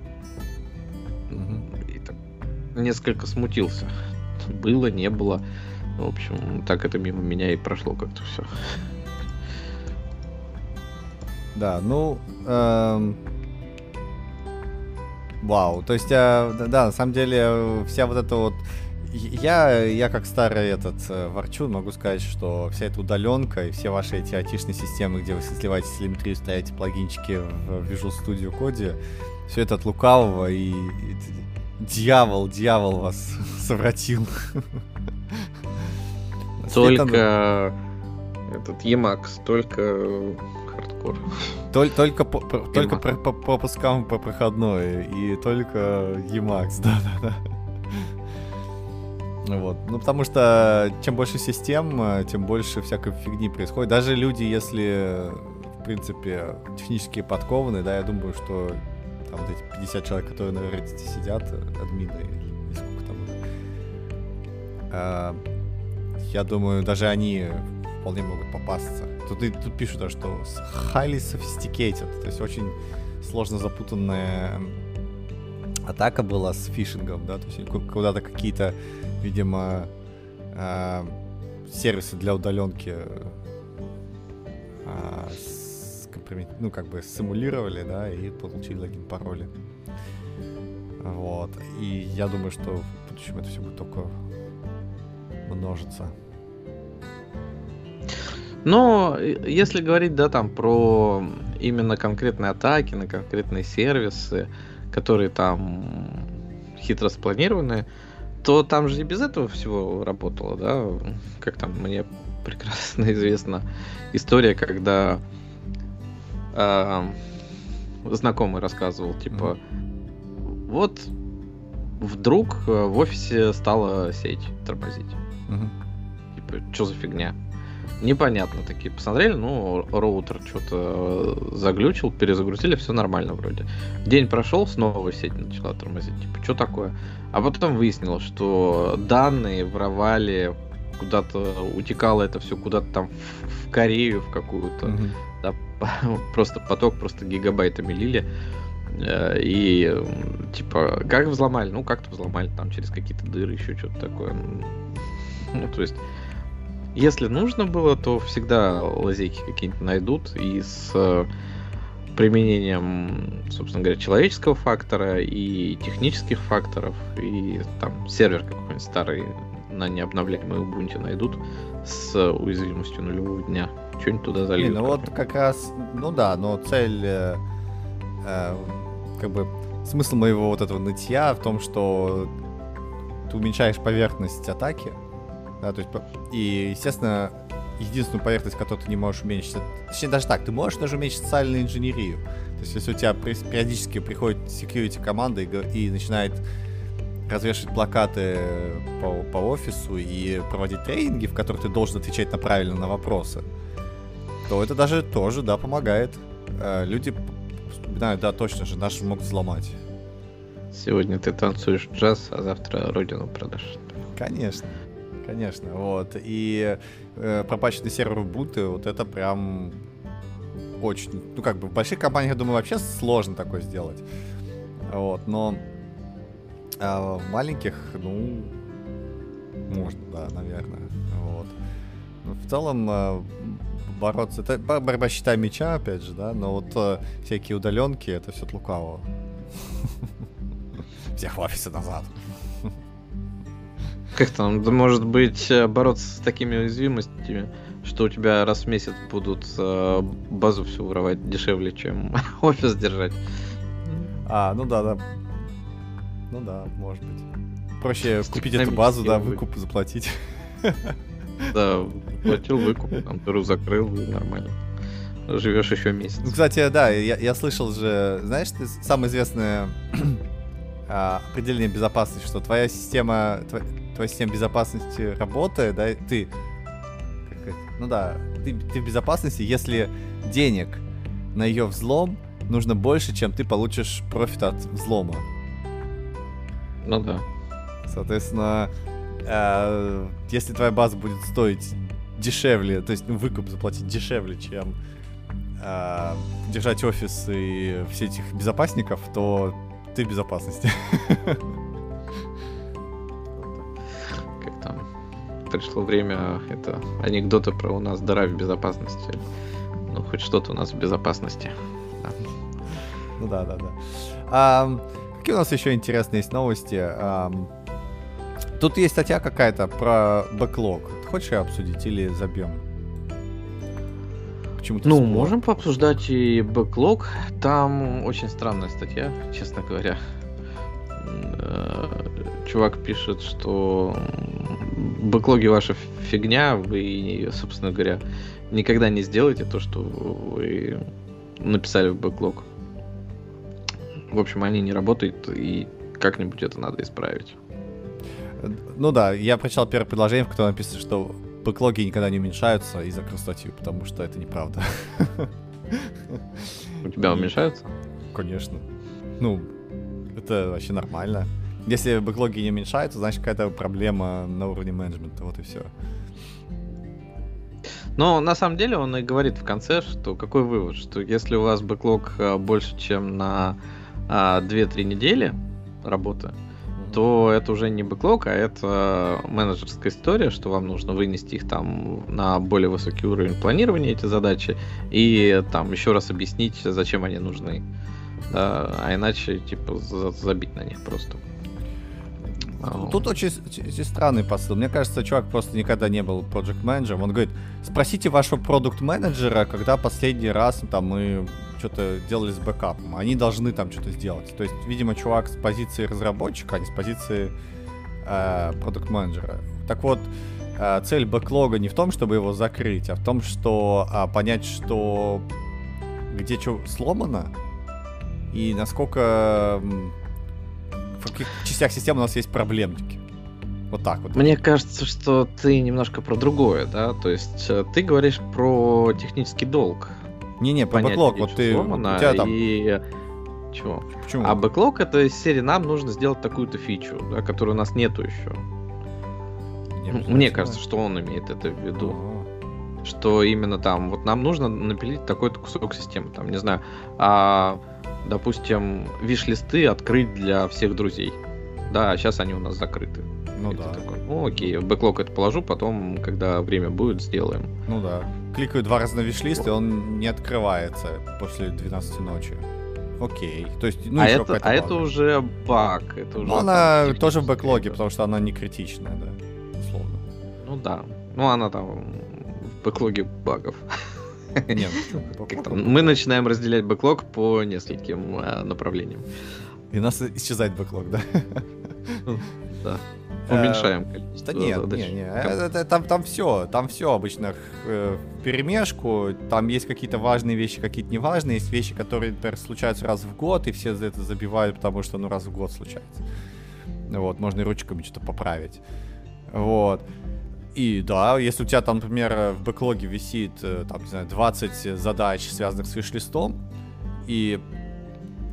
И так несколько смутился. Было, не было. В общем, так это мимо меня и прошло как-то все. Да, ну... Эм... Вау, то есть, э, да, на самом деле, вся вот эта вот... Я, я как старый этот э, ворчун могу сказать, что вся эта удаленка и все ваши эти айтишные системы, где вы сливаете телеметрию, ставите плагинчики в Visual Studio Code, все это от лукавого и, и дьявол, дьявол вас совратил. Только этот Emacs, только хардкор. Только, только, по, только по, по пропускам по проходной и только Emacs, да-да-да. Вот. Ну, потому что чем больше систем, тем больше всякой фигни происходит. Даже люди, если, в принципе, технически подкованы, да, я думаю, что там вот эти 50 человек, которые на Reddit сидят, админы, и сколько там а, я думаю, даже они вполне могут попасться. Тут, тут пишут, да, что highly sophisticated, то есть очень сложно запутанная атака была с фишингом, да, то есть куда-то какие-то, видимо, э, сервисы для удаленки э, ну, как бы симулировали, да, и получили логин, пароли. Вот. И я думаю, что в будущем это все будет только множиться. Но если говорить, да, там про именно конкретные атаки на конкретные сервисы, которые там хитро спланированы, то там же и без этого всего работало, да, как там мне прекрасно известна история, когда э, знакомый рассказывал, типа, mm-hmm. вот вдруг в офисе стала сеть тормозить. Mm-hmm. Типа, что за фигня? Непонятно такие. Посмотрели, ну, роутер что-то э, заглючил, перезагрузили, все нормально вроде. День прошел, снова сеть начала тормозить. Типа, что такое? А потом выяснилось, что данные воровали, куда-то утекало это все куда-то там в, в Корею, в какую-то. Mm-hmm. Да, просто поток просто гигабайтами лили. Э, и типа, как взломали? Ну, как-то взломали там через какие-то дыры, еще что-то такое. Ну, то есть если нужно было, то всегда лазейки какие-нибудь найдут и с э, применением, собственно говоря, человеческого фактора и технических факторов, и там сервер какой-нибудь старый на необновляемой Ubuntu найдут с уязвимостью нулевого дня. Что-нибудь туда зальют. Не, ну вот как раз, ну да, но цель, э, э, как бы, смысл моего вот этого нытья в том, что ты уменьшаешь поверхность атаки, да, то есть, и, естественно, единственную поверхность, которую ты не можешь уменьшить, точнее даже так, ты можешь даже уменьшить социальную инженерию. То есть, если у тебя периодически приходит security команда и, и начинает развешивать плакаты по, по офису и проводить тренинги, в которых ты должен отвечать на правильно на вопросы, то это даже тоже, да, помогает. Э, люди вспоминают, да, точно же, наши могут взломать. Сегодня ты танцуешь джаз, а завтра родину продашь. Конечно. Конечно, вот. И э, пропаченный сервер Ubuntu, вот это прям очень... Ну, как бы в больших компаниях, я думаю, вообще сложно такое сделать. Вот, но а в маленьких, ну, можно, да, наверное. Вот. Но в целом э, бороться... Это борьба щита меча, опять же, да, но вот э, всякие удаленки, это все от лукавого. Всех в офисе назад. Как там, да, может быть, э, бороться с такими уязвимостями, что у тебя раз в месяц будут э, базу всю воровать дешевле, чем офис держать. А, ну да, да. Ну да, может быть. Проще купить эту базу, да, выкуп заплатить. Да, платил выкуп, там дыру закрыл, и нормально. Живешь еще месяц. Ну, кстати, да, я, я слышал же, знаешь, ты самое известное а, определение безопасности, что твоя система, твоя система безопасности работает, да, ты, ну да, ты, ты в безопасности, если денег на ее взлом нужно больше, чем ты получишь профит от взлома. Ну да. Соответственно, э, если твоя база будет стоить дешевле, то есть ну, выкуп заплатить дешевле, чем э, держать офис и все этих безопасников, то ты в безопасности. пришло время это анекдоты про у нас дыра в безопасности. Ну, хоть что-то у нас в безопасности. Да. Ну да, да, да. А, какие у нас еще интересные есть новости? А, тут есть статья какая-то про бэклог. Ты хочешь ее обсудить или забьем? Почему-то ну, всплыло. можем пообсуждать и бэклог. Там очень странная статья, честно говоря. Э, чувак пишет, что бэклоги ваша фигня, вы, собственно говоря, никогда не сделаете то, что вы написали в бэклог. В общем, они не работают, и как-нибудь это надо исправить. Ну да, я прочитал первое предложение, в котором написано, что бэклоги никогда не уменьшаются и закрыл статью, потому что это неправда. У тебя уменьшаются? Конечно. Ну, это вообще нормально. Если бэклоги не уменьшаются, значит какая-то проблема на уровне менеджмента, вот и все. Но на самом деле он и говорит в конце, что какой вывод, что если у вас бэклог а, больше, чем на а, 2-3 недели работы, то это уже не бэклог, а это менеджерская история, что вам нужно вынести их там на более высокий уровень планирования, эти задачи, и там еще раз объяснить, зачем они нужны. Да, а иначе, типа, забить на них просто. Тут очень, очень странный посыл. Мне кажется, чувак просто никогда не был проект менеджером. Он говорит, спросите вашего продукт менеджера когда последний раз там мы что-то делали с бэкапом. Они должны там что-то сделать. То есть, видимо, чувак с позиции разработчика, а не с позиции продукт э, менеджера. Так вот, э, цель бэклога не в том, чтобы его закрыть, а в том, что э, понять, что где что сломано и насколько в каких частях системы у нас есть проблемники. Вот так вот. Мне кажется, что ты немножко про другое, да? То есть э, ты говоришь про технический долг. Не-не, по бэклог, вот ты, сломано, у тебя там... И... Чего? Почему? А бэклог это из серии нам нужно сделать такую-то фичу, да, которую у нас нету еще. Мне кажется, что он имеет это в виду. А-а-а. Что именно там, вот нам нужно напилить такой-то кусок системы, там, не знаю, а, допустим, виш-листы открыть для всех друзей. Да, а сейчас они у нас закрыты. Ну и да. Такой, ну окей, в бэклог это положу, потом, когда время будет, сделаем. Ну да. Кликаю два раза на виш-лист, и он не открывается после 12 ночи. Окей. То есть, ну, а это, а это уже баг. Это уже ну, она тоже в бэклоге, потому что она не критичная, да, условно. Ну да. Ну, она там в бэклоге багов. Нет, Мы начинаем разделять бэклог по нескольким э, направлениям. И у нас исчезает бэклог, да? Да. Уменьшаем количество Да нет, нет, нет. Там, там все, там все обычно э, в перемешку. Там есть какие-то важные вещи, какие-то неважные. Есть вещи, которые, например, случаются раз в год, и все за это забивают, потому что, ну, раз в год случается. Вот, можно и ручками что-то поправить. Вот. И да, если у тебя там, например, в бэклоге висит, э, там, не знаю, 20 задач, связанных с виш-листом, и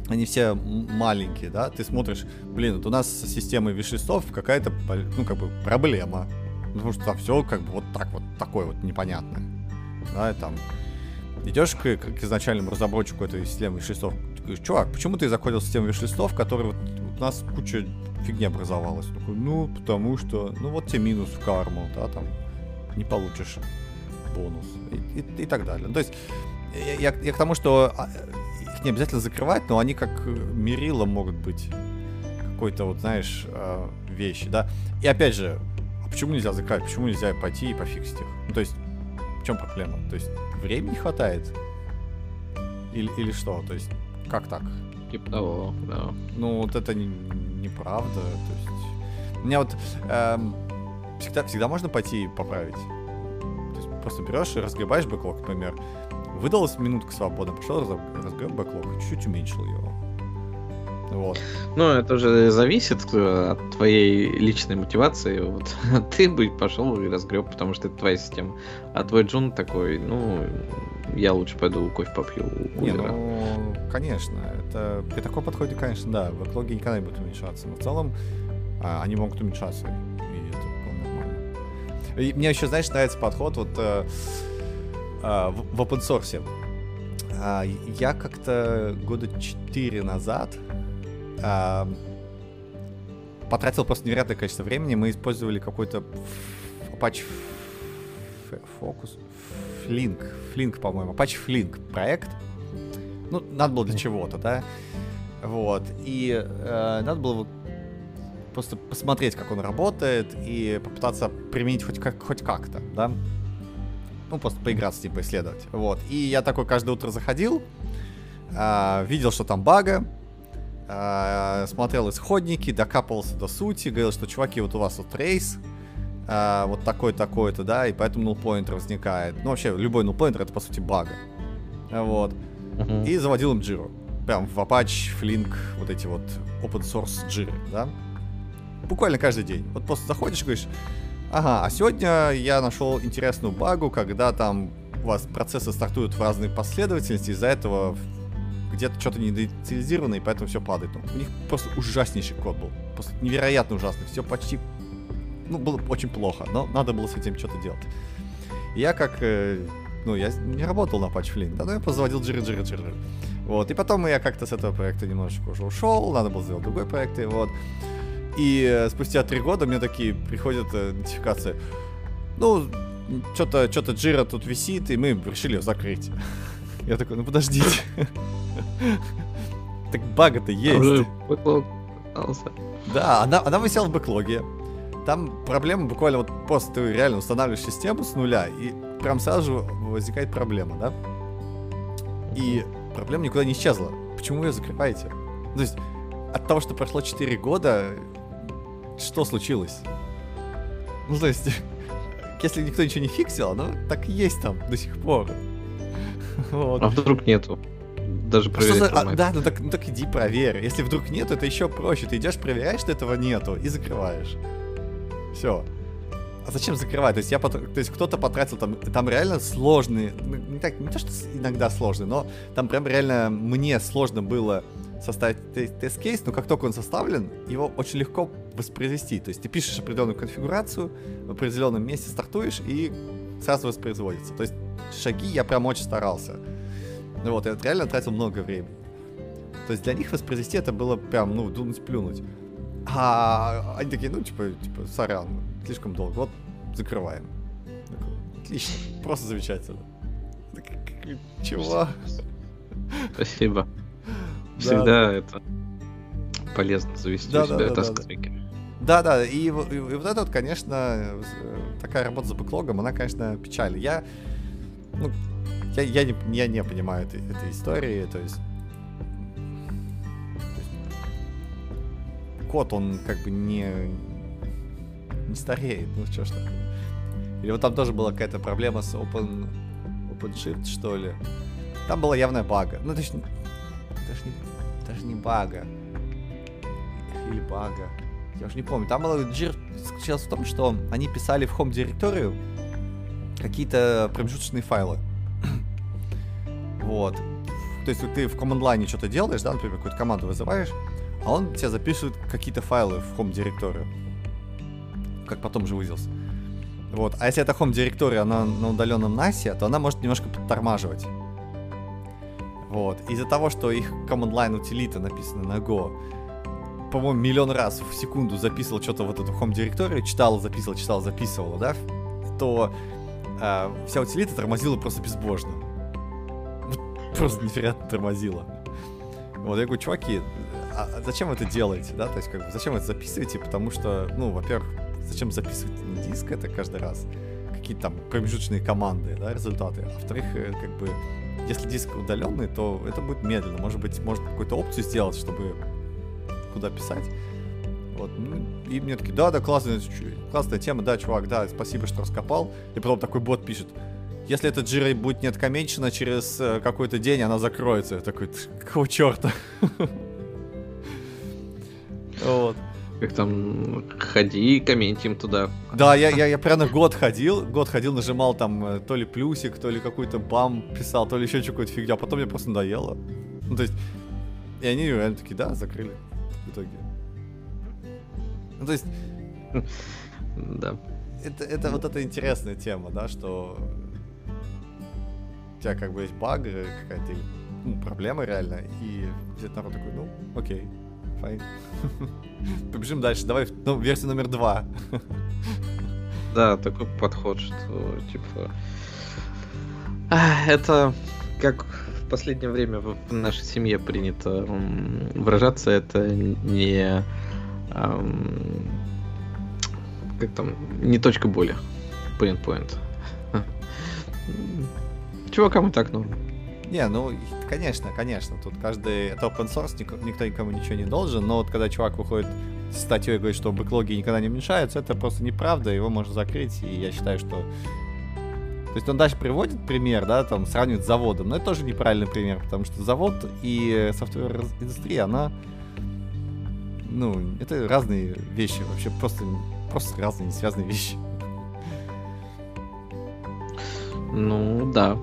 они все маленькие, да, ты смотришь, блин, вот у нас с системой виш-листов какая-то, ну, как бы, проблема. Потому что там все как бы вот так вот, такое вот непонятное. Да, и там идешь к, к изначальному разработчику этой системы виш-листов, чувак, почему ты закодил систему виш-листов, который вот у нас куча фигни образовалась? Такой, ну, потому что, ну, вот тебе минус в карму, да, там, не получишь бонус и, и, и так далее. То есть я, я, я к тому, что а, их не обязательно закрывать, но они как мерило могут быть какой-то вот, знаешь, а, вещи, да. И опять же, а почему нельзя закрывать? Почему нельзя пойти и пофиксить их? Ну, то есть, в чем проблема? То есть, времени хватает? Или, или что? То есть, как так? Типа того, да. Ну, вот это не, неправда. То есть, у меня вот эм, всегда, всегда можно пойти и поправить. То есть, просто берешь и разгребаешь бэклог, например. Выдалась минутка свободно, пошел разгреб бэклог, чуть-чуть уменьшил его. Вот. Ну, это уже зависит э, от твоей личной мотивации. Вот. Ты бы пошел и разгреб, потому что это твоя система. А твой Джун такой, ну, я лучше пойду кофе попью у Не, Uber. ну, конечно, это при таком подходе, конечно, да, бэклоги никогда не будут уменьшаться, но в целом а, они могут уменьшаться, и это вполне нормально. И мне еще, знаешь, нравится подход вот э, а, в, в open source. А, я как-то года 4 назад а, потратил просто невероятное количество времени. Мы использовали какой-то Apache Focus, Flink, Flink, по-моему, Apache Flink проект. Ну, надо было для чего-то, да? Вот. И э, надо было просто посмотреть, как он работает, и попытаться применить хоть, как, хоть как-то, да? Ну, просто поиграться, типа, исследовать. Вот. И я такой каждое утро заходил, а, видел, что там бага, а, смотрел исходники, докапывался до сути, говорил, что, чуваки, вот у вас вот рейс, а, вот такой-такой-то, да, и поэтому null pointer возникает. Ну, вообще, любой null pointer это, по сути, бага. Вот. Мгм. И заводил им Jira. Прям в Apache, Flink, вот эти вот open source Jira, да? Буквально каждый день. Вот просто заходишь и говоришь, ага, а сегодня я нашел интересную багу, когда там у вас процессы стартуют в разные последовательности, из-за этого где-то что-то недоинициализировано, и поэтому все падает. Ну, у них просто ужаснейший код был. Просто невероятно ужасный. Все почти... Ну, было очень плохо, но надо было с этим что-то делать. И я как... э, ну, я не работал на Apache Flink, да, но я просто заводил джиры, джиры, джиры. Вот, и потом я как-то с этого проекта немножечко уже ушел, надо было сделать другой проект, и вот. И э, спустя три года мне такие приходят э, нотификации. Ну, что-то что Джира тут висит, и мы решили ее закрыть. Я такой, ну подождите. Так бага-то есть. Да, она, она висела в бэклоге. Там проблема буквально вот просто ты реально устанавливаешь систему с нуля, и прям сразу же возникает проблема, да? И проблема никуда не исчезла. Почему вы ее закрываете? То есть от того, что прошло 4 года, что случилось? Ну, то есть, если никто ничего не фиксил, оно так и есть там до сих пор. Вот. А вдруг нету? Даже А что за- а, да, ну так, ну так иди проверь. Если вдруг нету, это еще проще. Ты идешь, проверяешь, что этого нету, и закрываешь. Все. А зачем закрывать? То есть, я потр- то есть кто-то потратил там, там реально сложные, ну, не так, не то что иногда сложные, но там прям реально мне сложно было составить те- тест-кейс, но как только он составлен, его очень легко воспроизвести. То есть ты пишешь определенную конфигурацию, в определенном месте стартуешь и сразу воспроизводится. То есть шаги я прям очень старался. Ну вот, я реально тратил много времени. То есть для них воспроизвести это было прям, ну, дунуть-плюнуть. А они такие, ну, типа, типа, сорян, слишком долго, вот, закрываем. Такой, Отлично, просто замечательно. Так, Чего? Спасибо. Да, Всегда это полезно завести Да, у да, себя да, да, task да. Да-да, и, и- и вот это вот, конечно, э, такая работа за бэклогом, она, конечно, печальна. Я, ну, я, я, не, я не понимаю этой, этой истории, то есть... Код, он как бы не, не стареет, ну что ж такое. Или вот там тоже была какая-то проблема с Open, OpenShift, что ли. Там была явная бага. Ну, точнее, даже не, даже не бага. Или бага. Я уже не помню. Там было джир заключался в том, что они писали в home директорию какие-то промежуточные файлы. вот. То есть ты в line что-то делаешь, да, например, какую-то команду вызываешь, а он тебе записывает какие-то файлы в home директорию. Как потом же выделился. Вот. А если это home директория, она на удаленном NAS, то она может немножко подтормаживать. Вот. Из-за того, что их command line утилита написана на Go, по-моему, миллион раз в секунду записывал что-то вот эту home директорию, читал, записывал, читал, записывал, да, то а, вся утилита тормозила просто безбожно. Просто невероятно тормозила. Вот, я говорю, чуваки, а зачем вы это делаете, да, то есть, как бы, зачем это записываете, потому что, ну, во-первых, зачем записывать на диск это каждый раз, какие-то там промежуточные команды, да, результаты, а во-вторых, э, как бы, если диск удаленный, то это будет медленно, может быть, может какую-то опцию сделать, чтобы куда писать. Вот. ну, И мне такие, да, да, классная, классная тема, да, чувак, да, спасибо, что раскопал. И потом такой бот пишет, если эта джира будет не откоммечена, через э, какой-то день она закроется. Я такой, «Ть, какого черта? Вот. Как там, ходи, комментим туда. Да, я, я, я прямо год ходил, год ходил, нажимал там э, то ли плюсик, то ли какой-то бам писал, то ли еще какую-то фигня, а потом мне просто надоело. Ну, то есть, и они реально такие, да, закрыли в итоге. Ну, то есть... Да. Это, это вот эта интересная тема, да, что у тебя как бы есть баг какая-то ну, проблема реально, и где-то народ такой, ну, окей, файн. Побежим дальше, давай, ну, версия номер два. Да, такой подход, что, типа, это как в последнее время в нашей семье принято выражаться, это не как там, не точка боли. Point point. Чувакам и так норм. Не, ну, конечно, конечно. Тут каждый... Это open source, никто никому ничего не должен, но вот когда чувак выходит с статьей и говорит, что бэклоги никогда не уменьшаются, это просто неправда, его можно закрыть, и я считаю, что... То есть он дальше приводит пример, да, там, сравнивает с заводом, но это тоже неправильный пример, потому что завод и софтвер индустрия, она... Ну, это разные вещи, вообще просто, просто разные, не связанные вещи. Ну, да,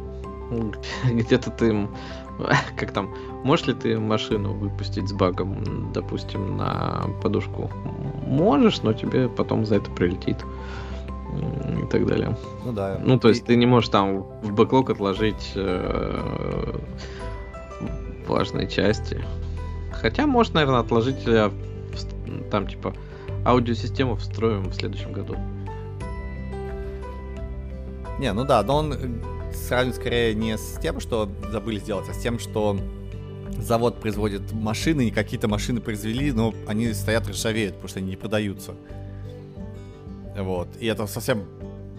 где-то ты, как там, можешь ли ты машину выпустить с багом, допустим, на подушку? Можешь, но тебе потом за это прилетит и так далее. Ну да. Ну, то есть и... ты не можешь там в бэклог отложить э, важные части. Хотя можешь, наверное, отложить э, там типа аудиосистему встроим в следующем году. Не, ну да, но он сравнивать скорее не с тем, что забыли сделать, а с тем, что завод производит машины, и какие-то машины произвели, но они стоят ржавеют, потому что они не продаются. Вот. И это совсем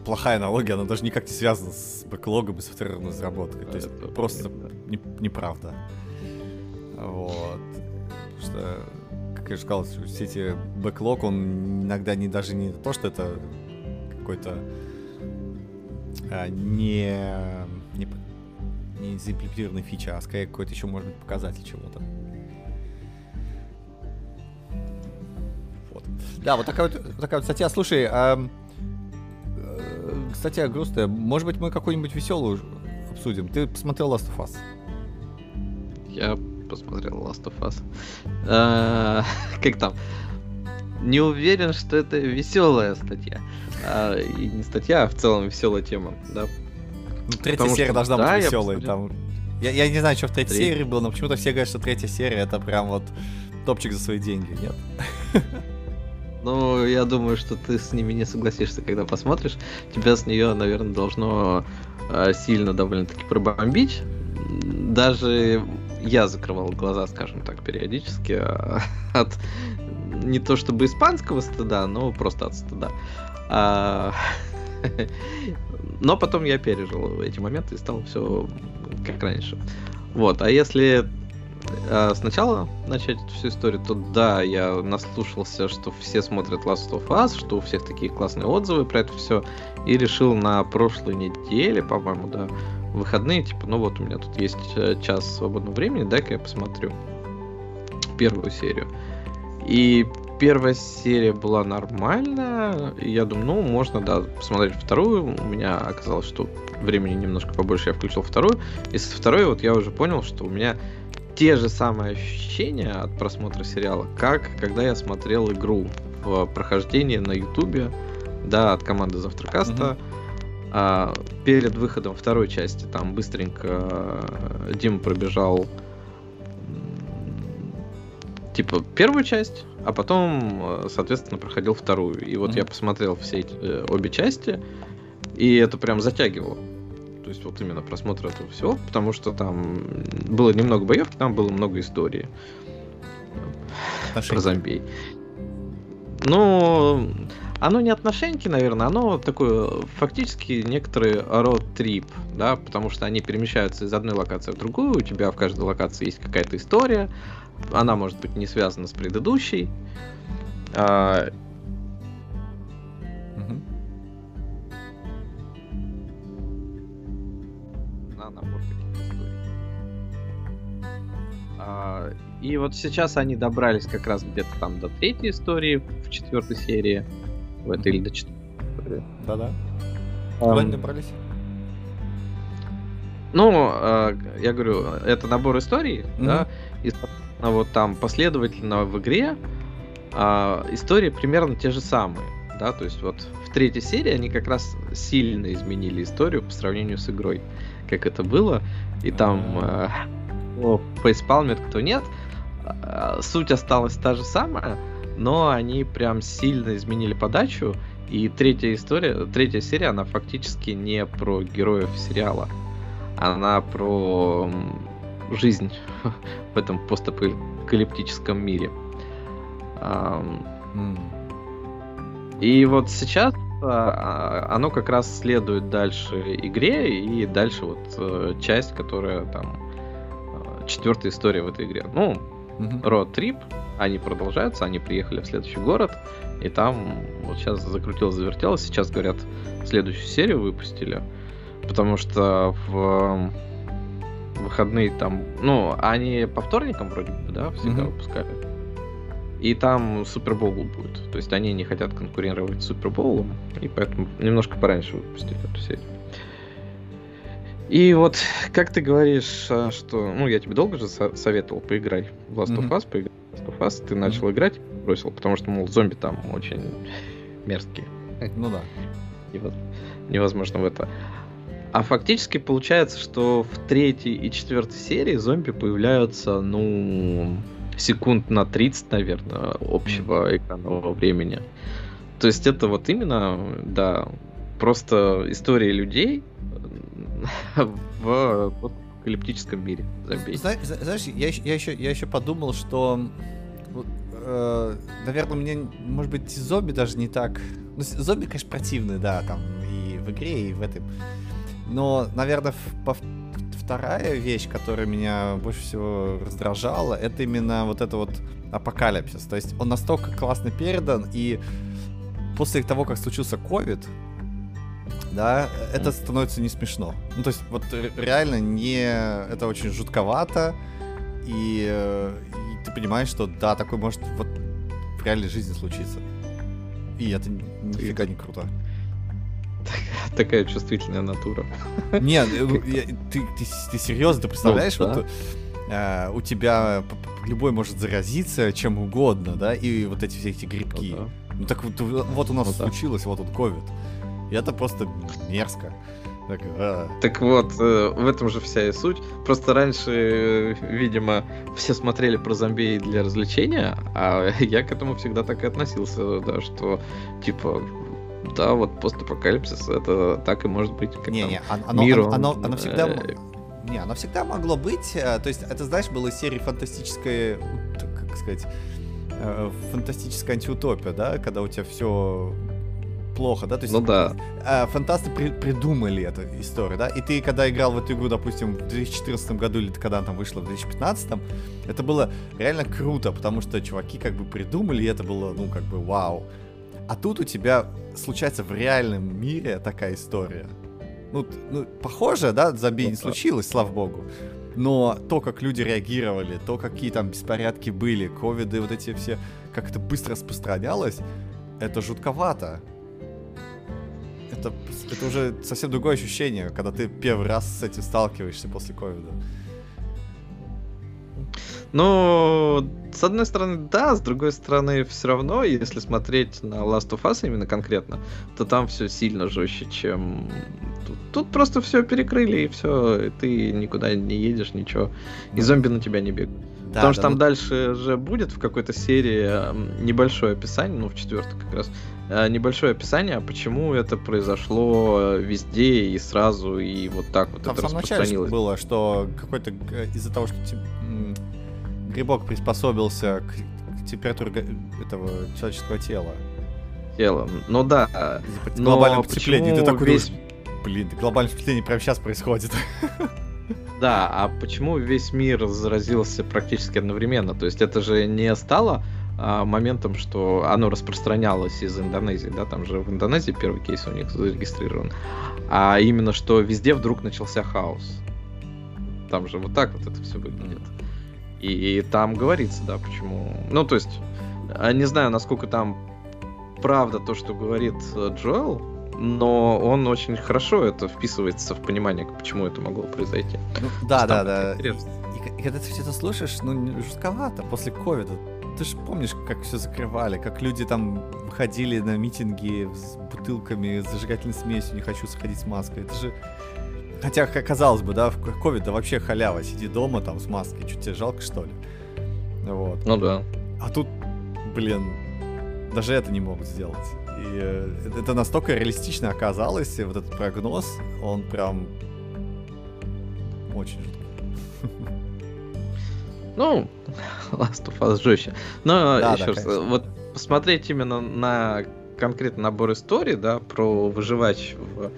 плохая аналогия, она даже никак не связана с бэклогом и софтверной разработкой. То есть это просто не, неправда. Вот. Потому что, как я уже сказал, все эти бэклог, он иногда не даже не то, что это какой-то не, не, не заимплементированная фича, а скорее какой-то еще, может быть, показатель чего-то. Вот. Да, вот такая вот, такая вот статья. Слушай, а, э, статья грустная. Может быть, мы какую-нибудь веселую обсудим? Ты посмотрел Last of Us? Я посмотрел Last of Us. А, как там? Не уверен, что это веселая статья. А, и не статья, а в целом веселая тема, да. Ну, третья Потому серия что, должна да, быть веселой. Я, там... я, я не знаю, что в третьей Треть... серии было, но почему-то все говорят, что третья серия это прям вот топчик за свои деньги, нет? Ну, я думаю, что ты с ними не согласишься, когда посмотришь. Тебя с нее, наверное, должно э, сильно довольно-таки пробомбить. Даже я закрывал глаза, скажем так, периодически а, от не то чтобы испанского стыда, но просто от стыда. А... Но потом я пережил эти моменты и стало все как раньше. Вот, а если а, сначала начать эту всю историю, то да, я наслушался, что все смотрят Last of Us, что у всех такие классные отзывы про это все, и решил на прошлой неделе, по-моему, да, выходные, типа, ну вот у меня тут есть э, час свободного времени, дай-ка я посмотрю первую серию. И первая серия была нормальная. И я думаю, ну, можно, да, посмотреть вторую. У меня оказалось, что времени немножко побольше, я включил вторую. И со второй вот я уже понял, что у меня те же самые ощущения от просмотра сериала, как когда я смотрел игру в прохождении на Ютубе, да, от команды Завтракаста. Mm-hmm. А, перед выходом второй части там быстренько э, Дима пробежал типа первую часть, а потом, э, соответственно, проходил вторую. И вот mm-hmm. я посмотрел все эти, э, обе части, и это прям затягивало. То есть вот именно просмотр этого всего, потому что там было немного боев, там было много истории про зомбей. Ну, оно не отношеньки, наверное, оно такое фактически некоторый род-трип, да, потому что они перемещаются из одной локации в другую, у тебя в каждой локации есть какая-то история, она может быть не связана с предыдущей. А... Угу. На набор таких историй. А... И вот сейчас они добрались как раз где-то там до третьей истории в четвертой серии. В этой или до четвертой. Да-да. Куда они добрались? Ну, э, я говорю, это набор историй, mm-hmm. да, и вот там последовательно в игре э, истории примерно те же самые, да, то есть вот в третьей серии они как раз сильно изменили историю по сравнению с игрой, как это было, и там э, кто фейспалмит, кто нет, э, суть осталась та же самая, но они прям сильно изменили подачу, и третья история, третья серия, она фактически не про героев сериала, она про жизнь в этом постапокалиптическом мире. И вот сейчас а, а, оно как раз следует дальше игре и дальше вот э, часть, которая там э, четвертая история в этой игре. Ну, Road Trip, они продолжаются, они приехали в следующий город, и там вот сейчас закрутилось, завертелось, сейчас говорят, следующую серию выпустили потому что в выходные там, ну, они по вторникам вроде бы, да, всегда mm-hmm. выпускали. И там Супербоул будет. То есть они не хотят конкурировать с Супербоулом, и поэтому немножко пораньше выпустили эту серию. И вот, как ты говоришь, а, что... Ну, я тебе долго же советовал поиграй в Last of Us, поиграй в Last of Us, ты начал mm-hmm. играть, бросил, потому что, мол, зомби там очень мерзкие. Ну да. Невозможно в это. А фактически получается, что в третьей и четвертой серии зомби появляются, ну, секунд на 30, наверное, общего экранного времени. То есть это вот именно, да, просто история людей в апокалиптическом мире. Забей. Знаешь, я, я, еще, я еще подумал, что э, наверное, мне, может быть, зомби даже не так... Ну, зомби, конечно, противные, да, там и в игре, и в этом. Но, наверное, вторая вещь, которая меня больше всего раздражала, это именно вот это вот апокалипсис. То есть он настолько классно передан, и после того, как случился COVID, да, это становится не смешно. Ну, то есть, вот реально не... Это очень жутковато, и, и ты понимаешь, что да, такой может вот в реальной жизни случиться. И это нифига не круто. Такая чувствительная натура. Нет, э, ты, ты, ты серьезно, ты представляешь, ну, да. вот э, у тебя любой может заразиться чем угодно, да, и вот эти все эти грибки. Ну, да. ну так вот, вот у нас ну, случилось, да. вот он ковид. И это просто мерзко. Так, а. так вот, э, в этом же вся и суть. Просто раньше, э, видимо, все смотрели про зомби для развлечения, а я к этому всегда так и относился, да, что типа да, вот постапокалипсис, это так и может быть. Как не, не, оно, мир, оно, оно, оно всегда... Э, не, оно всегда могло быть. Э, то есть, это, знаешь, было из серии фантастическая, как сказать, э, фантастическая антиутопия, да, когда у тебя все плохо, да? То есть, ну да. Фантасты при придумали эту историю, да? И ты, когда играл в эту игру, допустим, в 2014 году или когда она там вышла в 2015, это было реально круто, потому что чуваки как бы придумали, и это было, ну, как бы, вау. А тут у тебя случается в реальном мире такая история. Ну, ну похоже, да, забей не случилось, слава богу. Но то, как люди реагировали, то, какие там беспорядки были, ковиды, вот эти все, как это быстро распространялось, это жутковато. Это, это уже совсем другое ощущение, когда ты первый раз с этим сталкиваешься после ковида. Ну, с одной стороны, да, с другой стороны, все равно, если смотреть на Last of Us именно конкретно, то там все сильно жестче, чем тут. Тут просто все перекрыли, и все, и ты никуда не едешь, ничего. И зомби на тебя не бегают. Да, Потому да, что там ну... дальше же будет в какой-то серии небольшое описание, ну, в четвертой как раз, э, небольшое описание, а почему это произошло везде и сразу, и вот так вот там это в самом начале было, что какой-то э, из-за того, что грибок приспособился к, температуре этого человеческого тела. Тела. Ну да. Глобальное потепление. Ты такой весь... думаешь, блин, глобальное потепление прямо сейчас происходит. Да, а почему весь мир заразился практически одновременно? То есть это же не стало а, моментом, что оно распространялось из Индонезии, да, там же в Индонезии первый кейс у них зарегистрирован, а именно что везде вдруг начался хаос. Там же вот так вот это все выглядит. И там говорится, да, почему. Ну, то есть, а, не знаю, насколько там правда то, что говорит э, Джоэл, но он очень хорошо это вписывается в понимание, почему это могло произойти. Ну, да, да, да. И, и когда ты все это слушаешь, ну, жестковато после ковида. Ты же помнишь, как все закрывали, как люди там выходили на митинги с бутылками, с зажигательной смесью, не хочу сходить с маской. Это же Хотя, казалось бы, да, в ковид да вообще халява. Сиди дома там с маской. Чуть тебе жалко, что ли? Вот. Ну да. А тут, блин, даже это не могут сделать. И э, это настолько реалистично оказалось, и вот этот прогноз, он прям очень жуткий. Ну, Last of Us жестче. Но да, еще да, раз, конечно. вот посмотреть именно на конкретно набор истории, да, про выживать в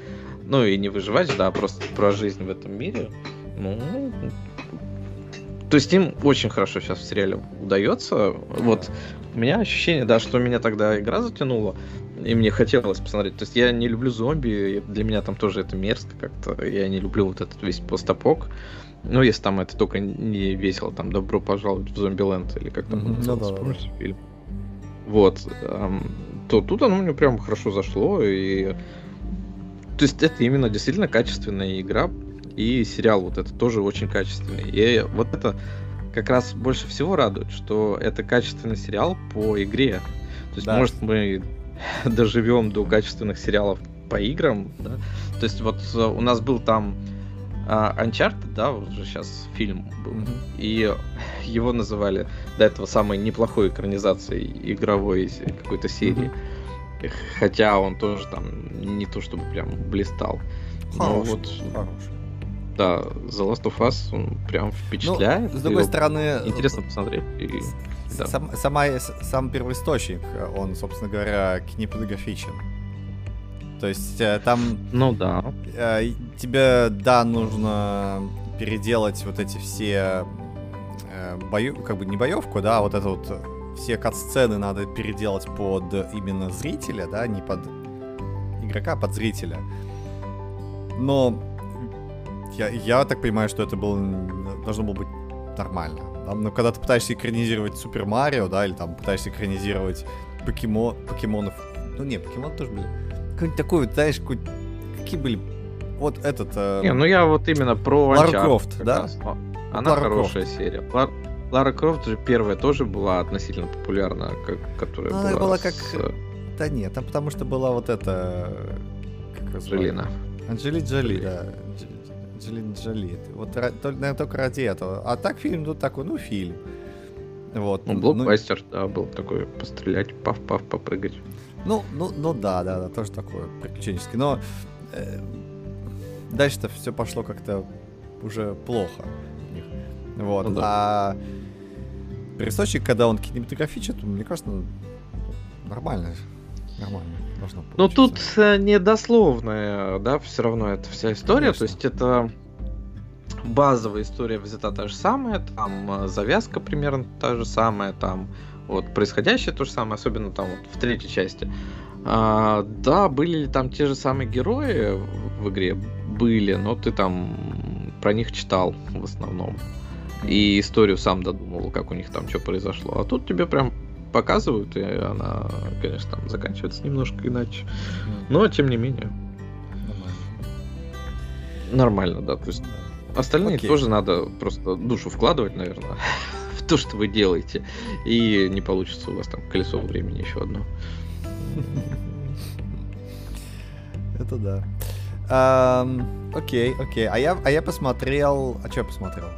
ну и не выживать, да, а просто про жизнь в этом мире. Ну, то есть им очень хорошо сейчас в сериале удается. Вот у меня ощущение, да, что меня тогда игра затянула, и мне хотелось посмотреть. То есть я не люблю зомби, для меня там тоже это мерзко как-то. Я не люблю вот этот весь постапок. Ну, если там это только не весело, там «Добро пожаловать в Зомбиленд» или как там mm-hmm, называется, да, да. фильм. Вот. Эм, то тут оно мне прям хорошо зашло, и то есть это именно действительно качественная игра, и сериал вот это тоже очень качественный. И вот это как раз больше всего радует, что это качественный сериал по игре. То есть, да. может, мы доживем до качественных сериалов по играм, да? То есть вот э, у нас был там uh, Uncharted, да, уже сейчас фильм был, mm-hmm. и его называли до этого самой неплохой экранизацией игровой какой-то серии. Mm-hmm. Хотя он тоже там не то чтобы прям блистал. Хорош, Но вот, хорош. Да, The Last of Us он прям впечатляет. Ну, с другой стороны... Интересно посмотреть. И, да. сам, сама, сам первоисточник, он, собственно говоря, кинематографичен. То есть э, там... Ну да. Э, тебе, да, нужно переделать вот эти все э, бою, как бы не боевку, да, а вот это вот все кат-сцены надо переделать под именно зрителя, да, не под игрока, а под зрителя. Но я, я так понимаю, что это было должно было быть нормально. Да? Но когда ты пытаешься экранизировать Супер Марио, да, или там пытаешься экранизировать покемо, покемонов. Ну не, покемон тоже были. Какой-нибудь такой, вот, знаешь, какой, какие были. Вот этот. Э, не, ну я вот именно про Лара Крофт, да? Она Лара хорошая серия. Лар... Лара Крофт же первая тоже была относительно популярна, как, которая Она была, была как... С... Да нет, там потому что была вот эта... Как Анджелина. Анджели Джоли, да. Анджелина Джоли. Вот, наверное, только ради этого. А так фильм тут такой, ну, фильм. Вот. Ну, блокбастер, ну... да, был такой, пострелять, пав-пав, попрыгать. Ну, ну, ну да, да, да, тоже такое приключенческий. Но э, дальше-то все пошло как-то уже плохо. Вот. Ну, да. А Пересточник, когда он кинематографичен, мне кажется, ну, нормально. Нормально. Должно Но тут э, недословная, да, все равно это вся история. Конечно. То есть это базовая история взята та же самая, там э, завязка примерно та же самая, там вот происходящее то же самое, особенно там вот в третьей части. А, да, были ли там те же самые герои в игре? Были, но ты там про них читал в основном и историю сам додумал, как у них там что произошло. А тут тебе прям показывают, и она, конечно, там заканчивается немножко иначе. Но тем не менее. Нормально. Да. То есть остальные Окей. тоже надо просто душу вкладывать, наверное, в то, что вы делаете. И не получится у вас там колесо времени еще одно. Это да. Окей, окей. А я, а я посмотрел... А что я посмотрел?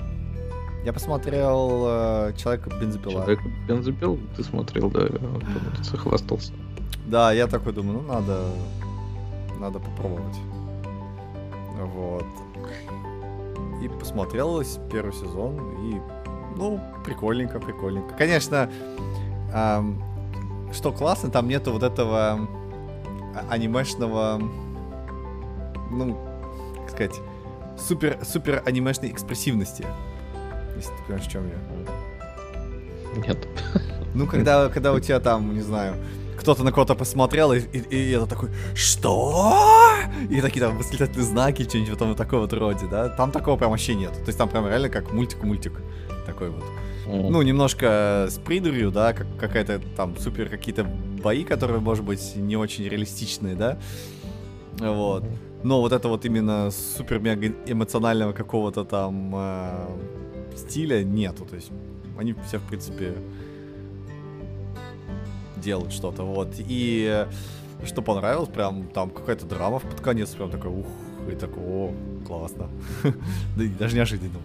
Я посмотрел э, Человека бензопила. Человек бензопил ты смотрел, да, ты хвастался. Да, я такой думаю, ну надо, надо попробовать. Вот. И посмотрел первый сезон, и, ну, прикольненько, прикольненько. Конечно, эм, что классно, там нету вот этого а, анимешного, ну, как сказать, супер, супер анимешной экспрессивности если ты понимаешь, в чем я. Нет. Ну, когда, когда у тебя там, не знаю, кто-то на кого-то посмотрел, и, и, и это такой, что? И такие там восклицательные знаки, что-нибудь в этом таком вот роде, да? Там такого прям вообще нет. То есть там прям реально как мультик-мультик такой вот. ну, немножко с придурью, да, как какая-то там супер какие-то бои, которые, может быть, не очень реалистичные, да. Вот. Но вот это вот именно супер-мега эмоционального какого-то там э, стиля нету. То есть они все, в принципе, делают что-то. Вот. И что понравилось, прям там какая-то драма под конец, прям такой, ух, и такой, о, классно. Даже неожиданно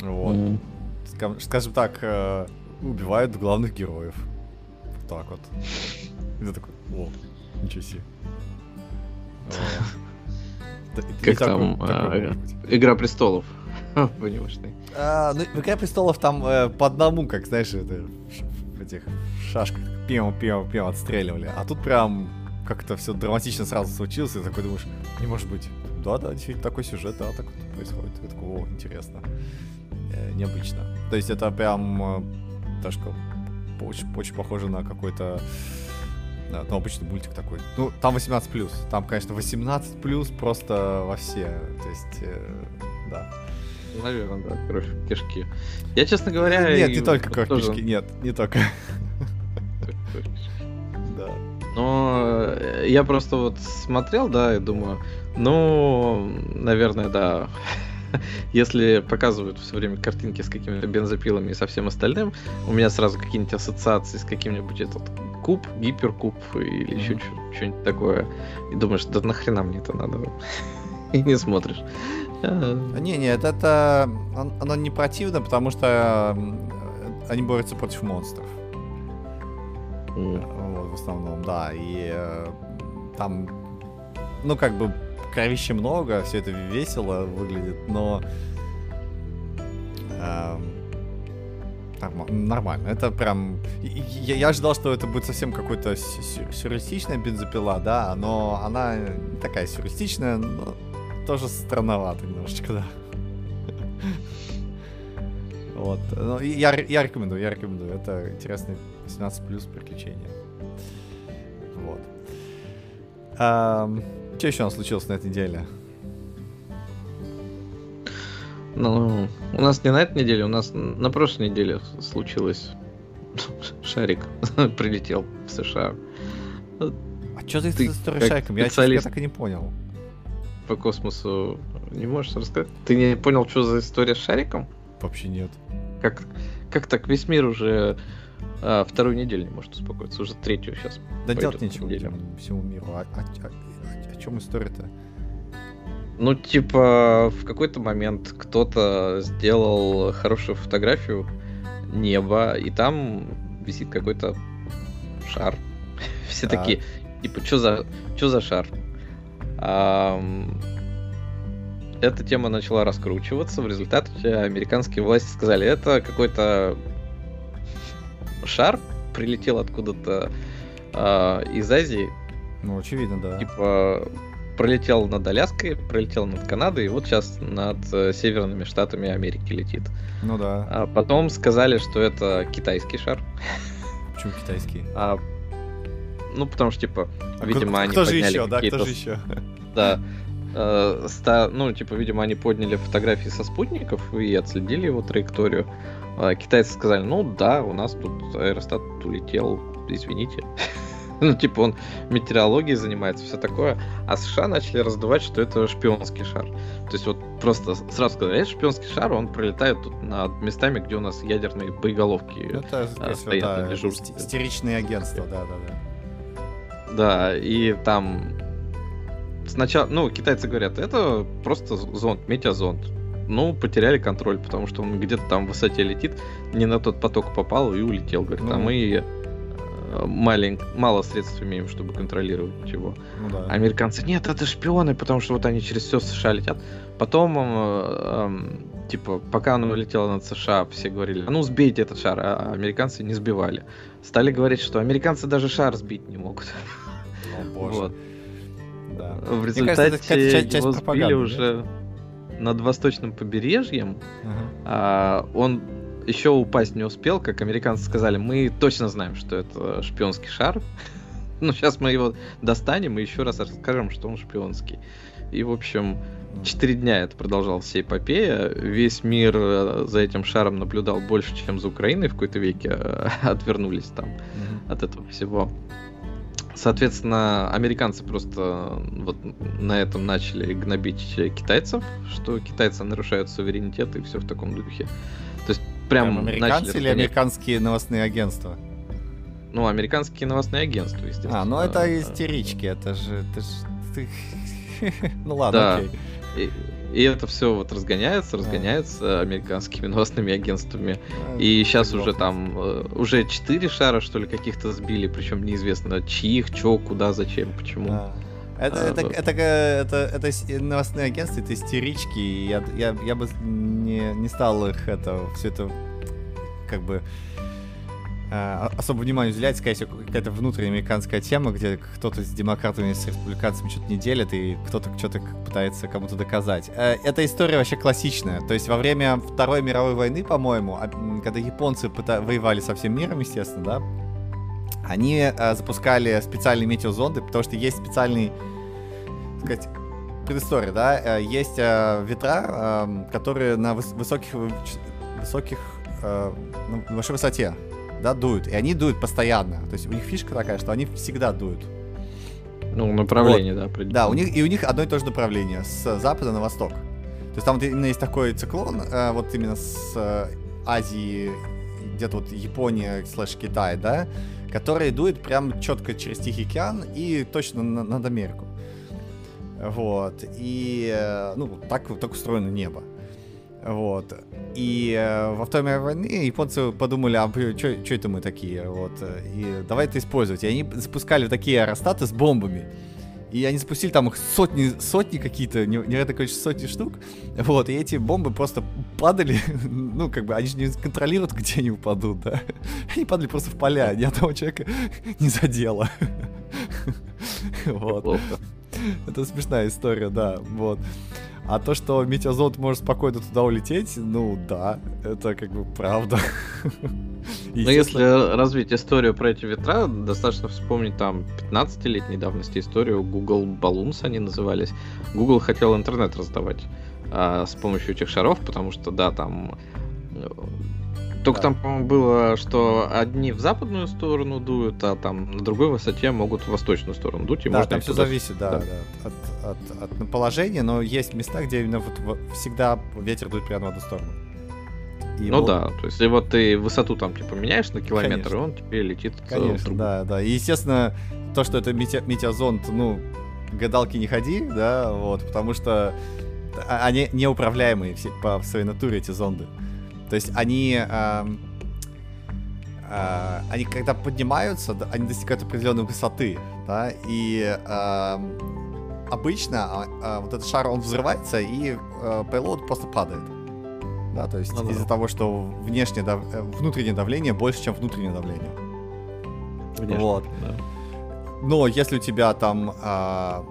было. Вот. Скажем так, э, убивают главных героев. Вот так вот. И ты такой, о, ничего себе. Как там а, Игра престолов. Понимаешь, а, ну, в Игре престолов там э, по одному, как знаешь, это в этих шашках пиво отстреливали. А тут прям как-то все драматично сразу случилось, и такой думаешь, не может быть. Да, да, действительно такой сюжет, да, так вот происходит. Я такой, о, интересно. Э, необычно. То есть это прям э, даже очень, очень похоже на какой-то ну, обычный мультик такой. Ну, там 18 плюс. Там, конечно, 18 плюс просто во все. То есть, э, да. Наверное, да, кровь кишки. Я, честно говоря... Нет, не только кровь тоже... кишки, нет, не только. Да. Но э, я просто вот смотрел, да, и думаю, ну, наверное, да. Если показывают все время картинки с какими-то бензопилами и со всем остальным, у меня сразу какие-нибудь ассоциации с каким-нибудь этот куб, гиперкуб или еще что-нибудь такое. И думаешь, да нахрена мне это надо? И не смотришь. А, не, нет, это оно не противно, потому что они борются против монстров. Вот, в основном, да. И э, там, ну, как бы, кровища много, все это весело выглядит, но э, нормально. Это прям... Я, я ожидал, что это будет совсем какой-то сюрреалистичная бензопила, да, но она такая сюрреалистичная, но тоже странновато немножечко, да. Вот. Ну, я, я рекомендую, я рекомендую. Это интересный 18 плюс приключения. Вот. Um, что еще у нас случилось на этой неделе? Ну, у нас не на этой неделе, у нас на прошлой неделе случилось. Шарик прилетел в США. А что за история с шариком? Я, я так и не понял по космосу не можешь рассказать? Ты не понял, что за история с шариком? Вообще нет. Как, как так весь мир уже а, вторую неделю не может успокоиться, уже третью сейчас. Да делать нечего неделю. всему миру. А, а, а, а, о чем история-то? Ну, типа, в какой-то момент кто-то сделал хорошую фотографию неба, и там висит какой-то шар. Все так. такие, типа, что за, что за шар? Эта тема начала раскручиваться. В результате американские власти сказали, это какой-то шар прилетел откуда-то э, из Азии. Ну, очевидно, да. Типа пролетел над Аляской, пролетел над Канадой, и вот сейчас над э, северными штатами Америки летит. Ну да. А потом сказали, что это китайский шар. Почему китайский? А, ну, потому что, типа, а видимо, они кто подняли же еще, да, кто же еще? Да. Э, ста, ну, типа, видимо, они подняли фотографии со спутников и отследили его траекторию. Э, китайцы сказали, ну да, у нас тут аэростат улетел, извините. ну, типа, он метеорологией занимается, все такое. А США начали раздувать, что это шпионский шар. То есть вот просто сразу сказали, это шпионский шар, он пролетает тут над местами, где у нас ядерные боеголовки ну, это, э, стоят да, на дежурстве. Истеричные агентства, да-да-да. Да, и там сначала, ну, китайцы говорят, это просто зонд, метеозонд. Ну, потеряли контроль, потому что он где-то там в высоте летит, не на тот поток попал и улетел. Говорит, ну, а мы э, малень... мало средств имеем, чтобы контролировать его. Ну, да. Американцы, нет, это шпионы, потому что вот они через все США летят. Потом, э, э, типа, пока он улетел над США, все говорили, а ну сбейте этот шар, а американцы не сбивали. Стали говорить, что американцы даже шар сбить не могут. О, боже. Вот. Да. В результате кажется, часть, его сбили уже над восточным побережьем. Uh-huh. А, он еще упасть не успел, как американцы сказали, мы точно знаем, что это шпионский шар. Ну, сейчас мы его достанем и еще раз расскажем, что он шпионский. И, в общем, четыре дня это продолжалась вся эпопея. Весь мир э, за этим шаром наблюдал больше, чем за Украиной в какой-то веке. Отвернулись там mm-hmm. от этого всего. Соответственно, американцы просто вот на этом начали гнобить китайцев, что китайцы нарушают суверенитет и все в таком духе. То есть прям, прям американцы или американские новостные агентства? Ну, американские новостные агентства, естественно. А, ну это истерички, это же... Это же... Ну ладно, да. окей. И, и это все вот разгоняется, разгоняется американскими новостными агентствами. И сейчас уже там э, уже четыре шара, что ли, каких-то сбили, причем неизвестно чьих, чё, куда, зачем, почему. Это, а, это, вот. это, это, это, это новостные агентства, это истерички. Я, я, я бы не, не стал их это все это как бы особо внимание уделять, скорее всего, какая-то внутренняя американская тема, где кто-то с демократами, с республиканцами что-то не делит, и кто-то что-то пытается кому-то доказать. Э, эта история вообще классичная. То есть во время Второй мировой войны, по-моему, когда японцы воевали со всем миром, естественно, да, они э, запускали специальные метеозонды, потому что есть специальный, так сказать, предыстория, да, есть ветра, эм, которые на высоких, высоких, на большой высоте да, дуют. И они дуют постоянно. То есть у них фишка такая, что они всегда дуют. Ну, направление, вот. да, Да, у них, и у них одно и то же направление, с запада на восток. То есть там вот именно есть такой циклон, э, вот именно с э, Азии, где-то вот Япония слэш Китай, да, который дует прям четко через Тихий океан и точно на, над Америку. Вот. И, э, ну, так, так устроено небо. Вот. И э, во Второй мировой войне японцы подумали, а что это мы такие? Вот. И давай это использовать. И они запускали такие аэростаты с бомбами. И они запустили там их сотни, сотни какие-то, невероятное количество сотни штук. Вот, и эти бомбы просто падали, ну, как бы, они же не контролируют, где они упадут, да. Они падали просто в поля, ни одного человека не задело. Вот. Это смешная история, да, вот. А то, что метеозонд может спокойно туда улететь, ну да, это как бы правда. Но если развить историю про эти ветра, достаточно вспомнить там 15-летней давности историю Google Balloons они назывались. Google хотел интернет раздавать а, с помощью этих шаров, потому что, да, там только да. там, по-моему, было, что одни в западную сторону дуют, а там на другой высоте могут в восточную сторону дуть. И да, там все зависит, да, да. да от, от, от положения, но есть места, где именно вот всегда ветер дует прямо в одну сторону. И ну вот... да, то есть вот ты высоту там типа меняешь на километр, Конечно. и он тебе летит Конечно, в другую. да, да. И естественно, то, что это мете- метеозонд, ну, гадалки не ходи, да, вот, потому что а, они неуправляемые все, по своей натуре, эти зонды. То есть они, э, э, они когда поднимаются, они достигают определенной высоты, да, и э, обычно э, вот этот шар, он взрывается, и э, payload просто падает. Да, то есть ну, из-за того, что внешнее дав... Э, внутреннее давление больше, чем внутреннее давление. Внешне, вот. Да. Но если у тебя там э,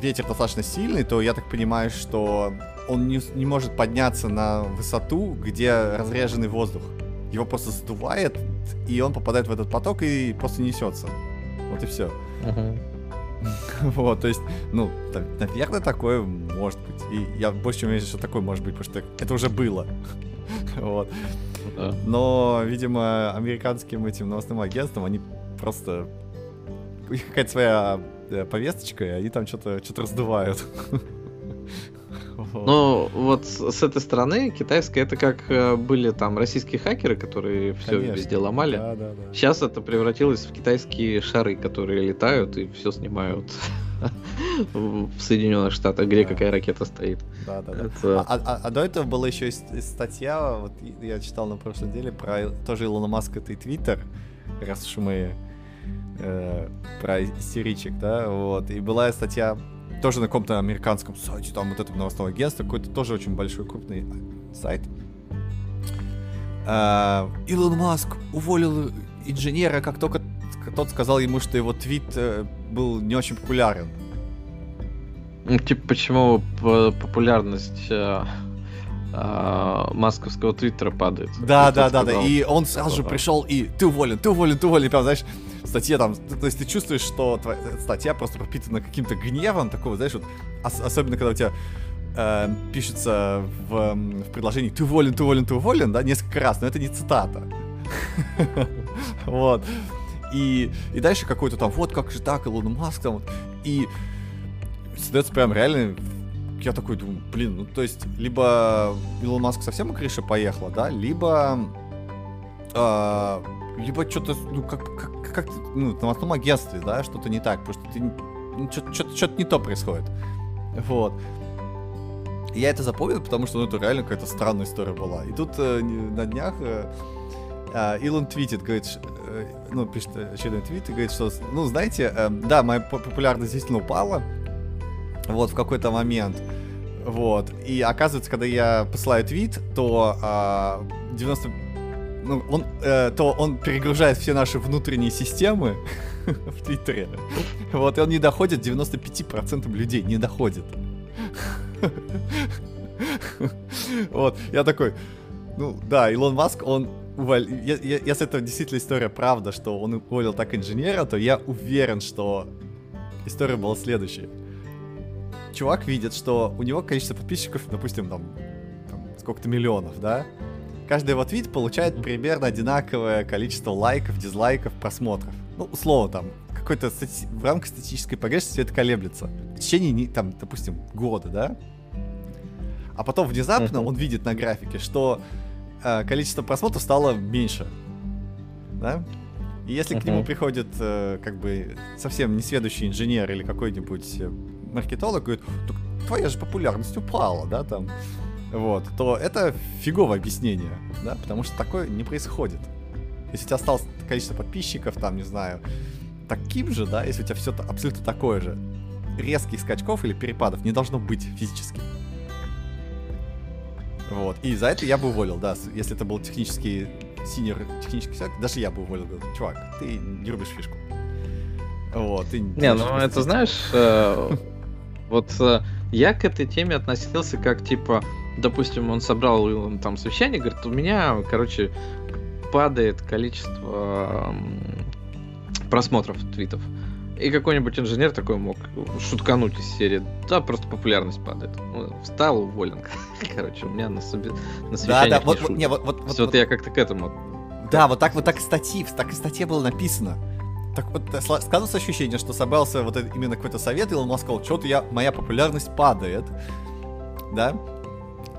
ветер достаточно сильный, то я так понимаю, что он не, не может подняться на высоту, где разреженный воздух. Его просто сдувает, и он попадает в этот поток и просто несется. Вот и все. Uh-huh. Вот, то есть, ну, наверное, такое может быть. И я больше чем уверен, что такое может быть, потому что это уже было. Вот. Но, видимо, американским этим новостным агентствам они просто... У них какая-то своя э, повесточка, и они там что-то что раздувают. Ну, вот с, этой стороны китайская это как э, были там российские хакеры, которые все везде ломали. Да, да, да. Сейчас это превратилось в китайские шары, которые летают и все снимают в Соединенных Штатах, где какая ракета стоит. Да, да, да. А, а, а до этого была еще статья, вот я читал на прошлой неделе про тоже Илона Маска и Твиттер, раз уж мы э, про истеричек, да, вот. И была статья тоже на каком-то американском сайте, там вот это новостное агентство, какой-то тоже очень большой, крупный сайт. Uh, Илон Маск уволил инженера, как только тот сказал ему, что его твит uh, был не очень популярен. Ну, типа, почему популярность uh, uh, масковского твиттера падает? Да, да, да, да. И он сразу же пришел и ты уволен, ты уволен, ты уволен. Прям, знаешь, статье там, то есть ты чувствуешь, что твоя статья просто пропитана каким-то гневом, такого, знаешь, вот, ос- особенно когда у тебя э, пишется в, в предложении «ты уволен, ты уволен, ты уволен», да, несколько раз, но это не цитата. Вот. И, и дальше какой-то там, вот как же так, Илон Маск там, и создается прям реально я такой думаю, блин, ну то есть, либо Илон Маск совсем крыша поехала, да, либо э, либо что-то, ну, как, как, как ну, в новостном агентстве, да, что-то не так, потому что ты, ну, что-то не то происходит. Вот. Я это запомнил, потому что ну, это реально какая-то странная история была. И тут э, на днях э, э, Илон твитит, говорит, э, ну, пишет очередной твит и говорит, что, ну, знаете, э, да, моя популярность действительно упала, вот, в какой-то момент, вот, и оказывается, когда я посылаю твит, то э, 90 ну, он, э, то он перегружает все наши внутренние системы в Твиттере. Вот, и он не доходит, 95% людей не доходит. Вот, я такой, ну да, Илон Маск, он уволил, если это действительно история правда, что он уволил так инженера, то я уверен, что история была следующая. Чувак видит, что у него количество подписчиков, допустим, там, там сколько-то миллионов, да? Каждый его твит получает примерно одинаковое количество лайков, дизлайков, просмотров. Ну, условно, там, какой-то стати... в рамках статистической погрешности это колеблется. В течение, там, допустим, года, да? А потом внезапно он видит на графике, что э, количество просмотров стало меньше. Да? И если к нему приходит э, как бы совсем несведущий инженер или какой-нибудь э, маркетолог, говорит, твоя же популярность упала, да, там, вот, то это фиговое объяснение, да, потому что такое не происходит. Если у тебя осталось количество подписчиков, там, не знаю, таким же, да, если у тебя все абсолютно такое же, резких скачков или перепадов не должно быть физически. Вот. И за это я бы уволил, да. Если это был технический синер технический человек, даже я бы уволил. Говорил, чувак, ты не рубишь фишку. Вот. Ты не, ну это знаешь, э, вот э, я к этой теме относился как типа, допустим, он собрал там совещание, говорит, у меня, короче, падает количество просмотров твитов. И какой-нибудь инженер такой мог шуткануть из серии. Да, просто популярность падает. Ну, встал, уволен. Короче, у меня на, соби... на совещаниях да, да, вот, не, вот, вот, вот, вот я как-то к этому. Да, вот так вот так статьи, так и статье было написано. Так вот, э, складывалось ощущение, что собрался вот именно какой-то совет, и он сказал, что-то я, моя популярность падает, да,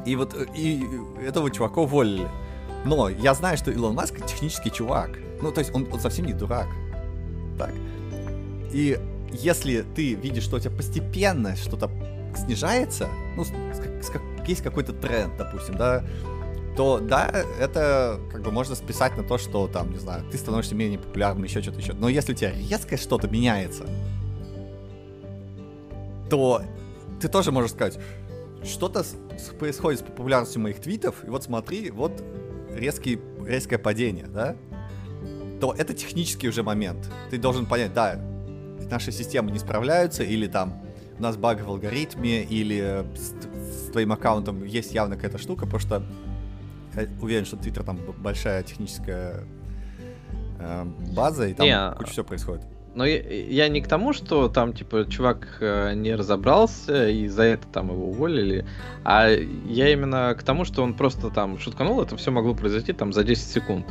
и вот э, и этого чувака уволили. Но я знаю, что Илон Маск технический чувак. Ну, то есть он, он совсем не дурак. Так. И если ты видишь, что у тебя постепенно что-то снижается, ну, есть какой-то тренд, допустим, да, то да, это как бы можно списать на то, что там, не знаю, ты становишься менее популярным, еще что-то еще. Но если у тебя резко что-то меняется, то ты тоже можешь сказать, что-то происходит с популярностью моих твитов, и вот смотри, вот резкий, резкое падение, да? То это технический уже момент. Ты должен понять, да, наши системы не справляются, или там у нас баг в алгоритме, или с, с твоим аккаунтом есть явно какая-то штука, потому что я уверен, что Twitter там большая техническая э, база, и там не, куча всего происходит. Но я, я не к тому, что там, типа, чувак э, не разобрался, и за это там его уволили, а я именно к тому, что он просто там шутканул, это все могло произойти там за 10 секунд.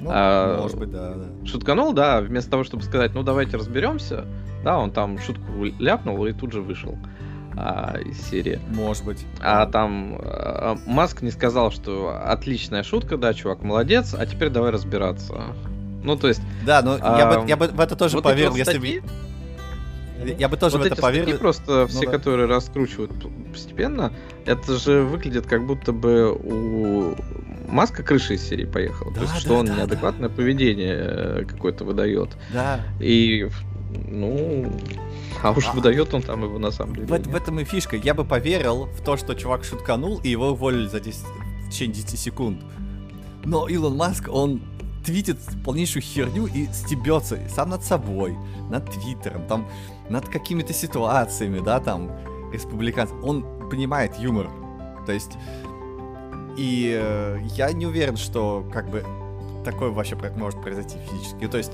Ну, а, может быть, да, да. Шутканул, да, вместо того, чтобы сказать, ну давайте разберемся, да, он там шутку ляпнул и тут же вышел а, из серии. Может быть. А там а, Маск не сказал, что отличная шутка, да, чувак, молодец, а теперь давай разбираться. Ну, то есть... Да, но а, я, бы, я бы в это тоже вот поверил, вот если бы... Я бы тоже вот в это поверил. просто все, ну, да. которые раскручивают постепенно, это же выглядит как будто бы у Маска крыша из серии поехала. Да, То есть, да, что он да, неадекватное да. поведение э, какое-то выдает. Да. И, ну, а уж а, выдает он там его на самом деле. В, в этом и фишка. Я бы поверил в то, что чувак шутканул, и его уволили за 10, в течение 10 секунд. Но Илон Маск, он твитит полнейшую херню и стебется сам над собой, над Твиттером, там, над какими-то ситуациями, да, там, республиканцев. Он понимает юмор. То есть, и э, я не уверен, что, как бы, такое вообще может произойти физически. То есть,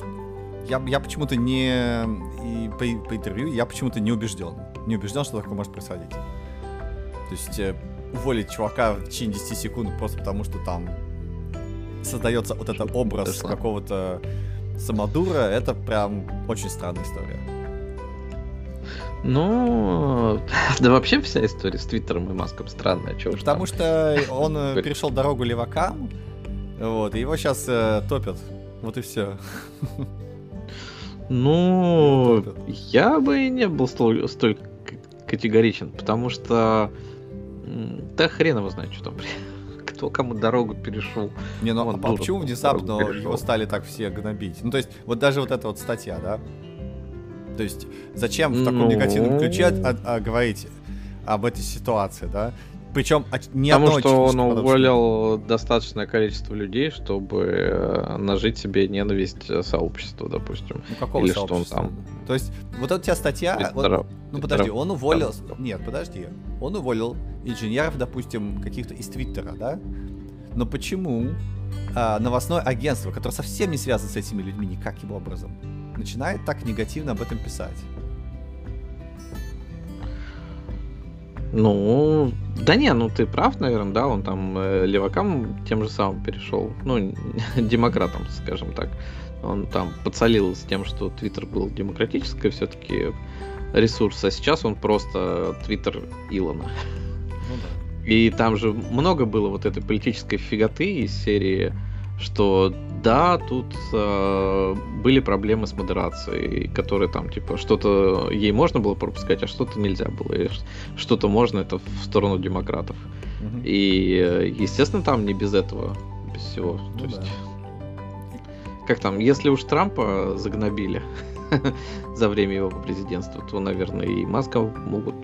я, я почему-то не... И по, по интервью я почему-то не убежден. Не убежден, что такое может происходить. То есть э, уволить чувака в течение 10 секунд просто потому, что там создается вот этот образ какого-то самодура, это прям очень странная история. Ну, да вообще вся история с Твиттером и Маском странная. Чего Потому что он э, перешел дорогу левакам, вот, и его сейчас э, топят. Вот и все. Ну, я бы не был столь, столь категоричен, потому что да хрен его знает, что там кто кому дорогу перешел. Не, ну а почему внезапно его стали так все гнобить? Ну, то есть, вот даже вот эта вот статья, да? То есть, зачем в таком ну... негативном ключе а, а, говорить об этой ситуации, да? Причем не Потому что он уволил достаточное количество людей, чтобы э, нажить себе ненависть сообщества, допустим. Ну какого Или сообщества? Что он там... То есть, вот эта у тебя статья... Вот, ну подожди, он уволил... Нет, подожди. Он уволил инженеров, допустим, каких-то из Твиттера, да? Но почему а, новостное агентство, которое совсем не связано с этими людьми никаким образом, начинает так негативно об этом писать? Ну, да не, ну ты прав, наверное, да, он там э, левакам тем же самым перешел, ну, демократам, скажем так. Он там подсолил с тем, что Твиттер был демократический все-таки ресурс, а сейчас он просто Твиттер Илона. Ну, да. И там же много было вот этой политической фиготы из серии что да, тут э, были проблемы с модерацией, которые там, типа, что-то ей можно было пропускать, а что-то нельзя было. И что-то можно, это в сторону демократов. Угу. И, естественно, там не без этого, без всего. Ну, То есть, да. как там, если уж Трампа загнобили за время его президентства, то, наверное, и Маска могут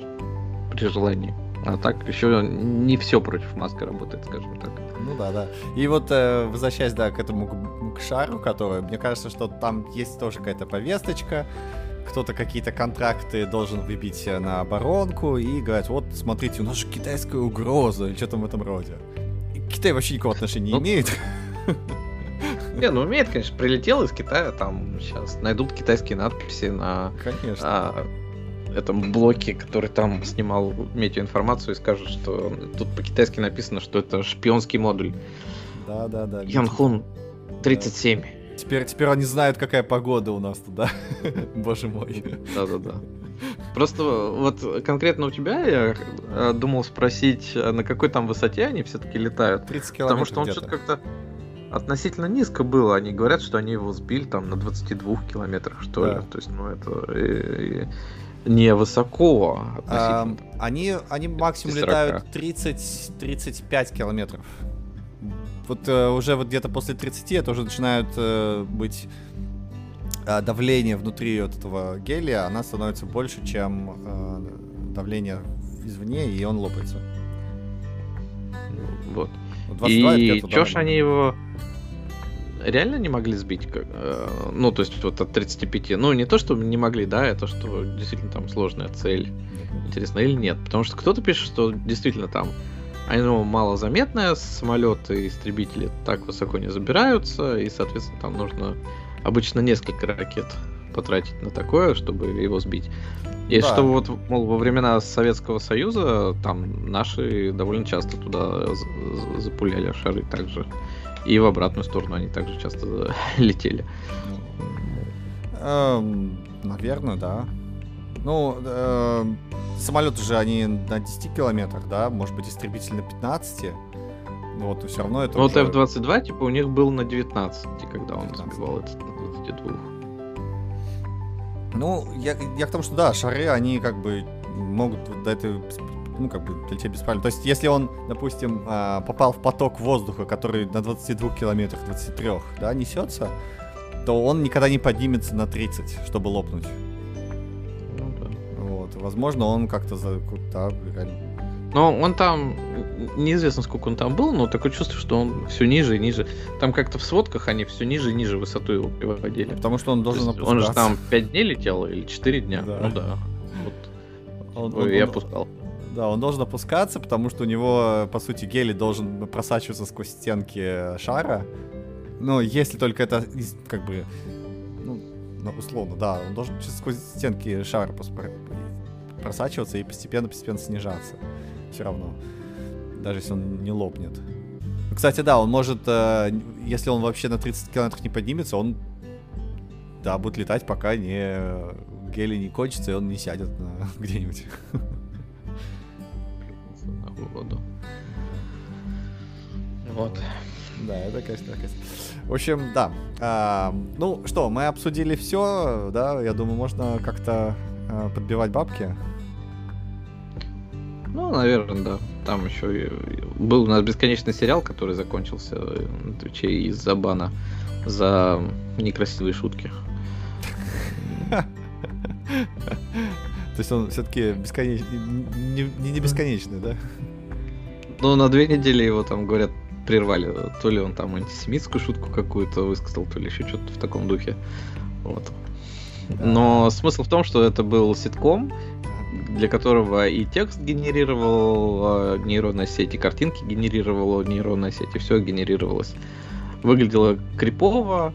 при желании. А так еще не все против Маска работает, скажем так. Ну да, да. И вот э, возвращаясь, да, к этому к, к шару, который, мне кажется, что там есть тоже какая-то повесточка, кто-то какие-то контракты должен выбить на оборонку и говорят, вот, смотрите, у нас же китайская угроза, или что-то в этом роде. И Китай вообще никакого отношения не ну, имеет. Не, ну умеет, конечно, прилетел из Китая, там сейчас найдут китайские надписи на конечно. А, этом блоке, который там снимал метеоинформацию и скажут, что тут по-китайски написано, что это шпионский модуль. Да, да, да. Янхун 37. Теперь, теперь они знают, какая погода у нас тут, да? Боже мой. Да-да-да. Просто вот конкретно у тебя я э, думал спросить, а на какой там высоте они все-таки летают. 30 километров Потому что он что-то как-то относительно низко было. Они говорят, что они его сбили там на 22 километрах, что да. ли. То есть, ну, это... И, и не высоко. А, они, они максимум 40. летают 30-35 километров. Вот э, уже вот где-то после 30 это уже начинают э, быть э, давление внутри вот этого гелия, она становится больше, чем э, давление извне, и он лопается. Вот. 22 и что ж они его реально не могли сбить? Э, ну, то есть вот от 35. Ну, не то, что не могли, да, это что действительно там сложная цель. Интересно, или нет? Потому что кто-то пишет, что действительно там оно малозаметное, самолеты истребители так высоко не забираются, и, соответственно, там нужно обычно несколько ракет потратить на такое, чтобы его сбить. И да. что вот, мол, во времена Советского Союза там наши довольно часто туда запуляли шары также. И в обратную сторону они также часто летели. Эм, наверное, да. Ну, э, самолеты же они на 10 километрах, да? Может быть, истребитель на 15. Ну вот, все равно это. Ну, уже... вот F-22, типа, у них был на 19, когда он 19. сбивал этот на 22. Ну, я, я к тому, что да, шары, они как бы могут до этой ну, как бы для тебя бесполезно. То есть, если он, допустим, а, попал в поток воздуха, который на 22 километрах, 23, да, несется, то он никогда не поднимется на 30, чтобы лопнуть. Ну, да. Вот. Возможно, он как-то за... Да, реально. Но он там, неизвестно сколько он там был, но такое чувство, что он все ниже и ниже. Там как-то в сводках они все ниже и ниже высоту его приводили. Потому что он должен опускаться. Он же там 5 дней летел или 4 дня. Да. Ну да. Вот. Он, он, я опускал. Да, он должен опускаться, потому что у него, по сути, гелий должен просачиваться сквозь стенки шара. Ну, если только это, как бы, ну, ну, условно, да, он должен сквозь стенки шара просачиваться и постепенно-постепенно снижаться. Все равно. Даже если он не лопнет. Кстати, да, он может, э, если он вообще на 30 километров не поднимется, он, да, будет летать, пока не гели не кончится, и он не сядет где-нибудь. На воду. Вот. Да, это, конечно, конечно. В общем, да. А, ну что, мы обсудили все, да, я думаю, можно как-то а, подбивать бабки. Ну, наверное, да. Там еще был у нас бесконечный сериал, который закончился на Твиче из-за бана за некрасивые шутки. То есть он все-таки бесконечный, не, не, не бесконечный, да? Ну, на две недели его там, говорят, прервали. То ли он там антисемитскую шутку какую-то высказал, то ли еще что-то в таком духе. Вот. Но смысл в том, что это был ситком, для которого и текст генерировал а, нейронная сеть, и картинки генерировала нейронная сеть, и все генерировалось. Выглядело крипово.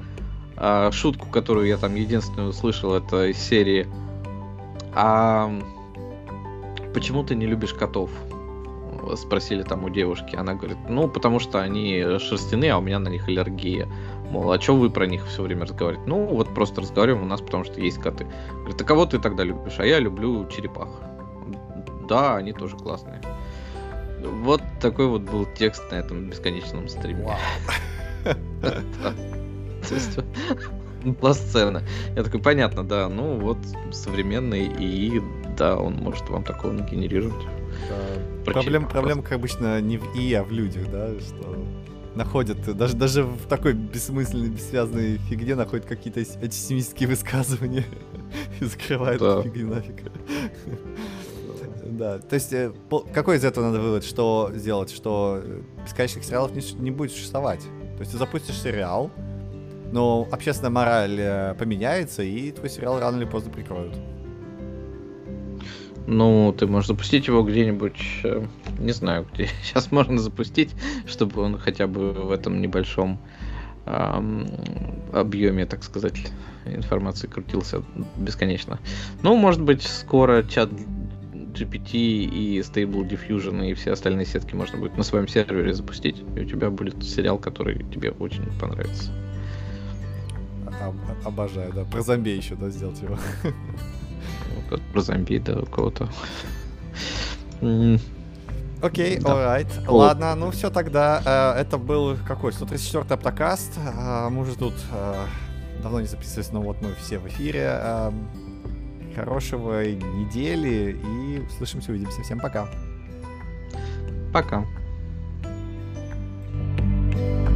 А шутку, которую я там единственную услышал, это из серии «А почему ты не любишь котов?» Спросили там у девушки. Она говорит, ну, потому что они шерстяные, а у меня на них аллергия. Мол, а что вы про них все время разговариваете? Ну, вот просто разговариваем у нас, потому что есть коты. Говорит, а кого ты тогда любишь? А я люблю черепах. Да, они тоже классные. Вот такой вот был текст на этом бесконечном стриме. Была сцена. Я такой, понятно, да, ну вот современный, и да, он может вам такого не Проблем, проблема, как обычно, не в и, а в людях, да, что находят, даже, даже в такой бессмысленной, бессвязной фигне находят какие-то антисемитские высказывания и закрывают да. фигню нафиг. Да, то есть э, какой из этого надо вывод, что сделать, что бесконечных сериалов не, не будет существовать? То есть ты запустишь сериал, но общественная мораль э, поменяется, и твой сериал рано или поздно прикроют. Ну, ты можешь запустить его где-нибудь, э, не знаю, где сейчас можно запустить, чтобы он хотя бы в этом небольшом эм, объеме, так сказать, информации крутился бесконечно. Ну, может быть, скоро чат GPT и Stable Diffusion и все остальные сетки можно будет на своем сервере запустить, и у тебя будет сериал, который тебе очень понравится. Обожаю, да. Про зомби еще, да, сделать его. Как про зомби, да, у кого-то. Окей, alright. Ладно, ну все тогда. Э, это был какой? 134-й аптокаст. Э, мы уже тут э, давно не записывались, но вот мы все в эфире. Э, хорошего недели и услышимся, увидимся. Всем пока. Пока. thank you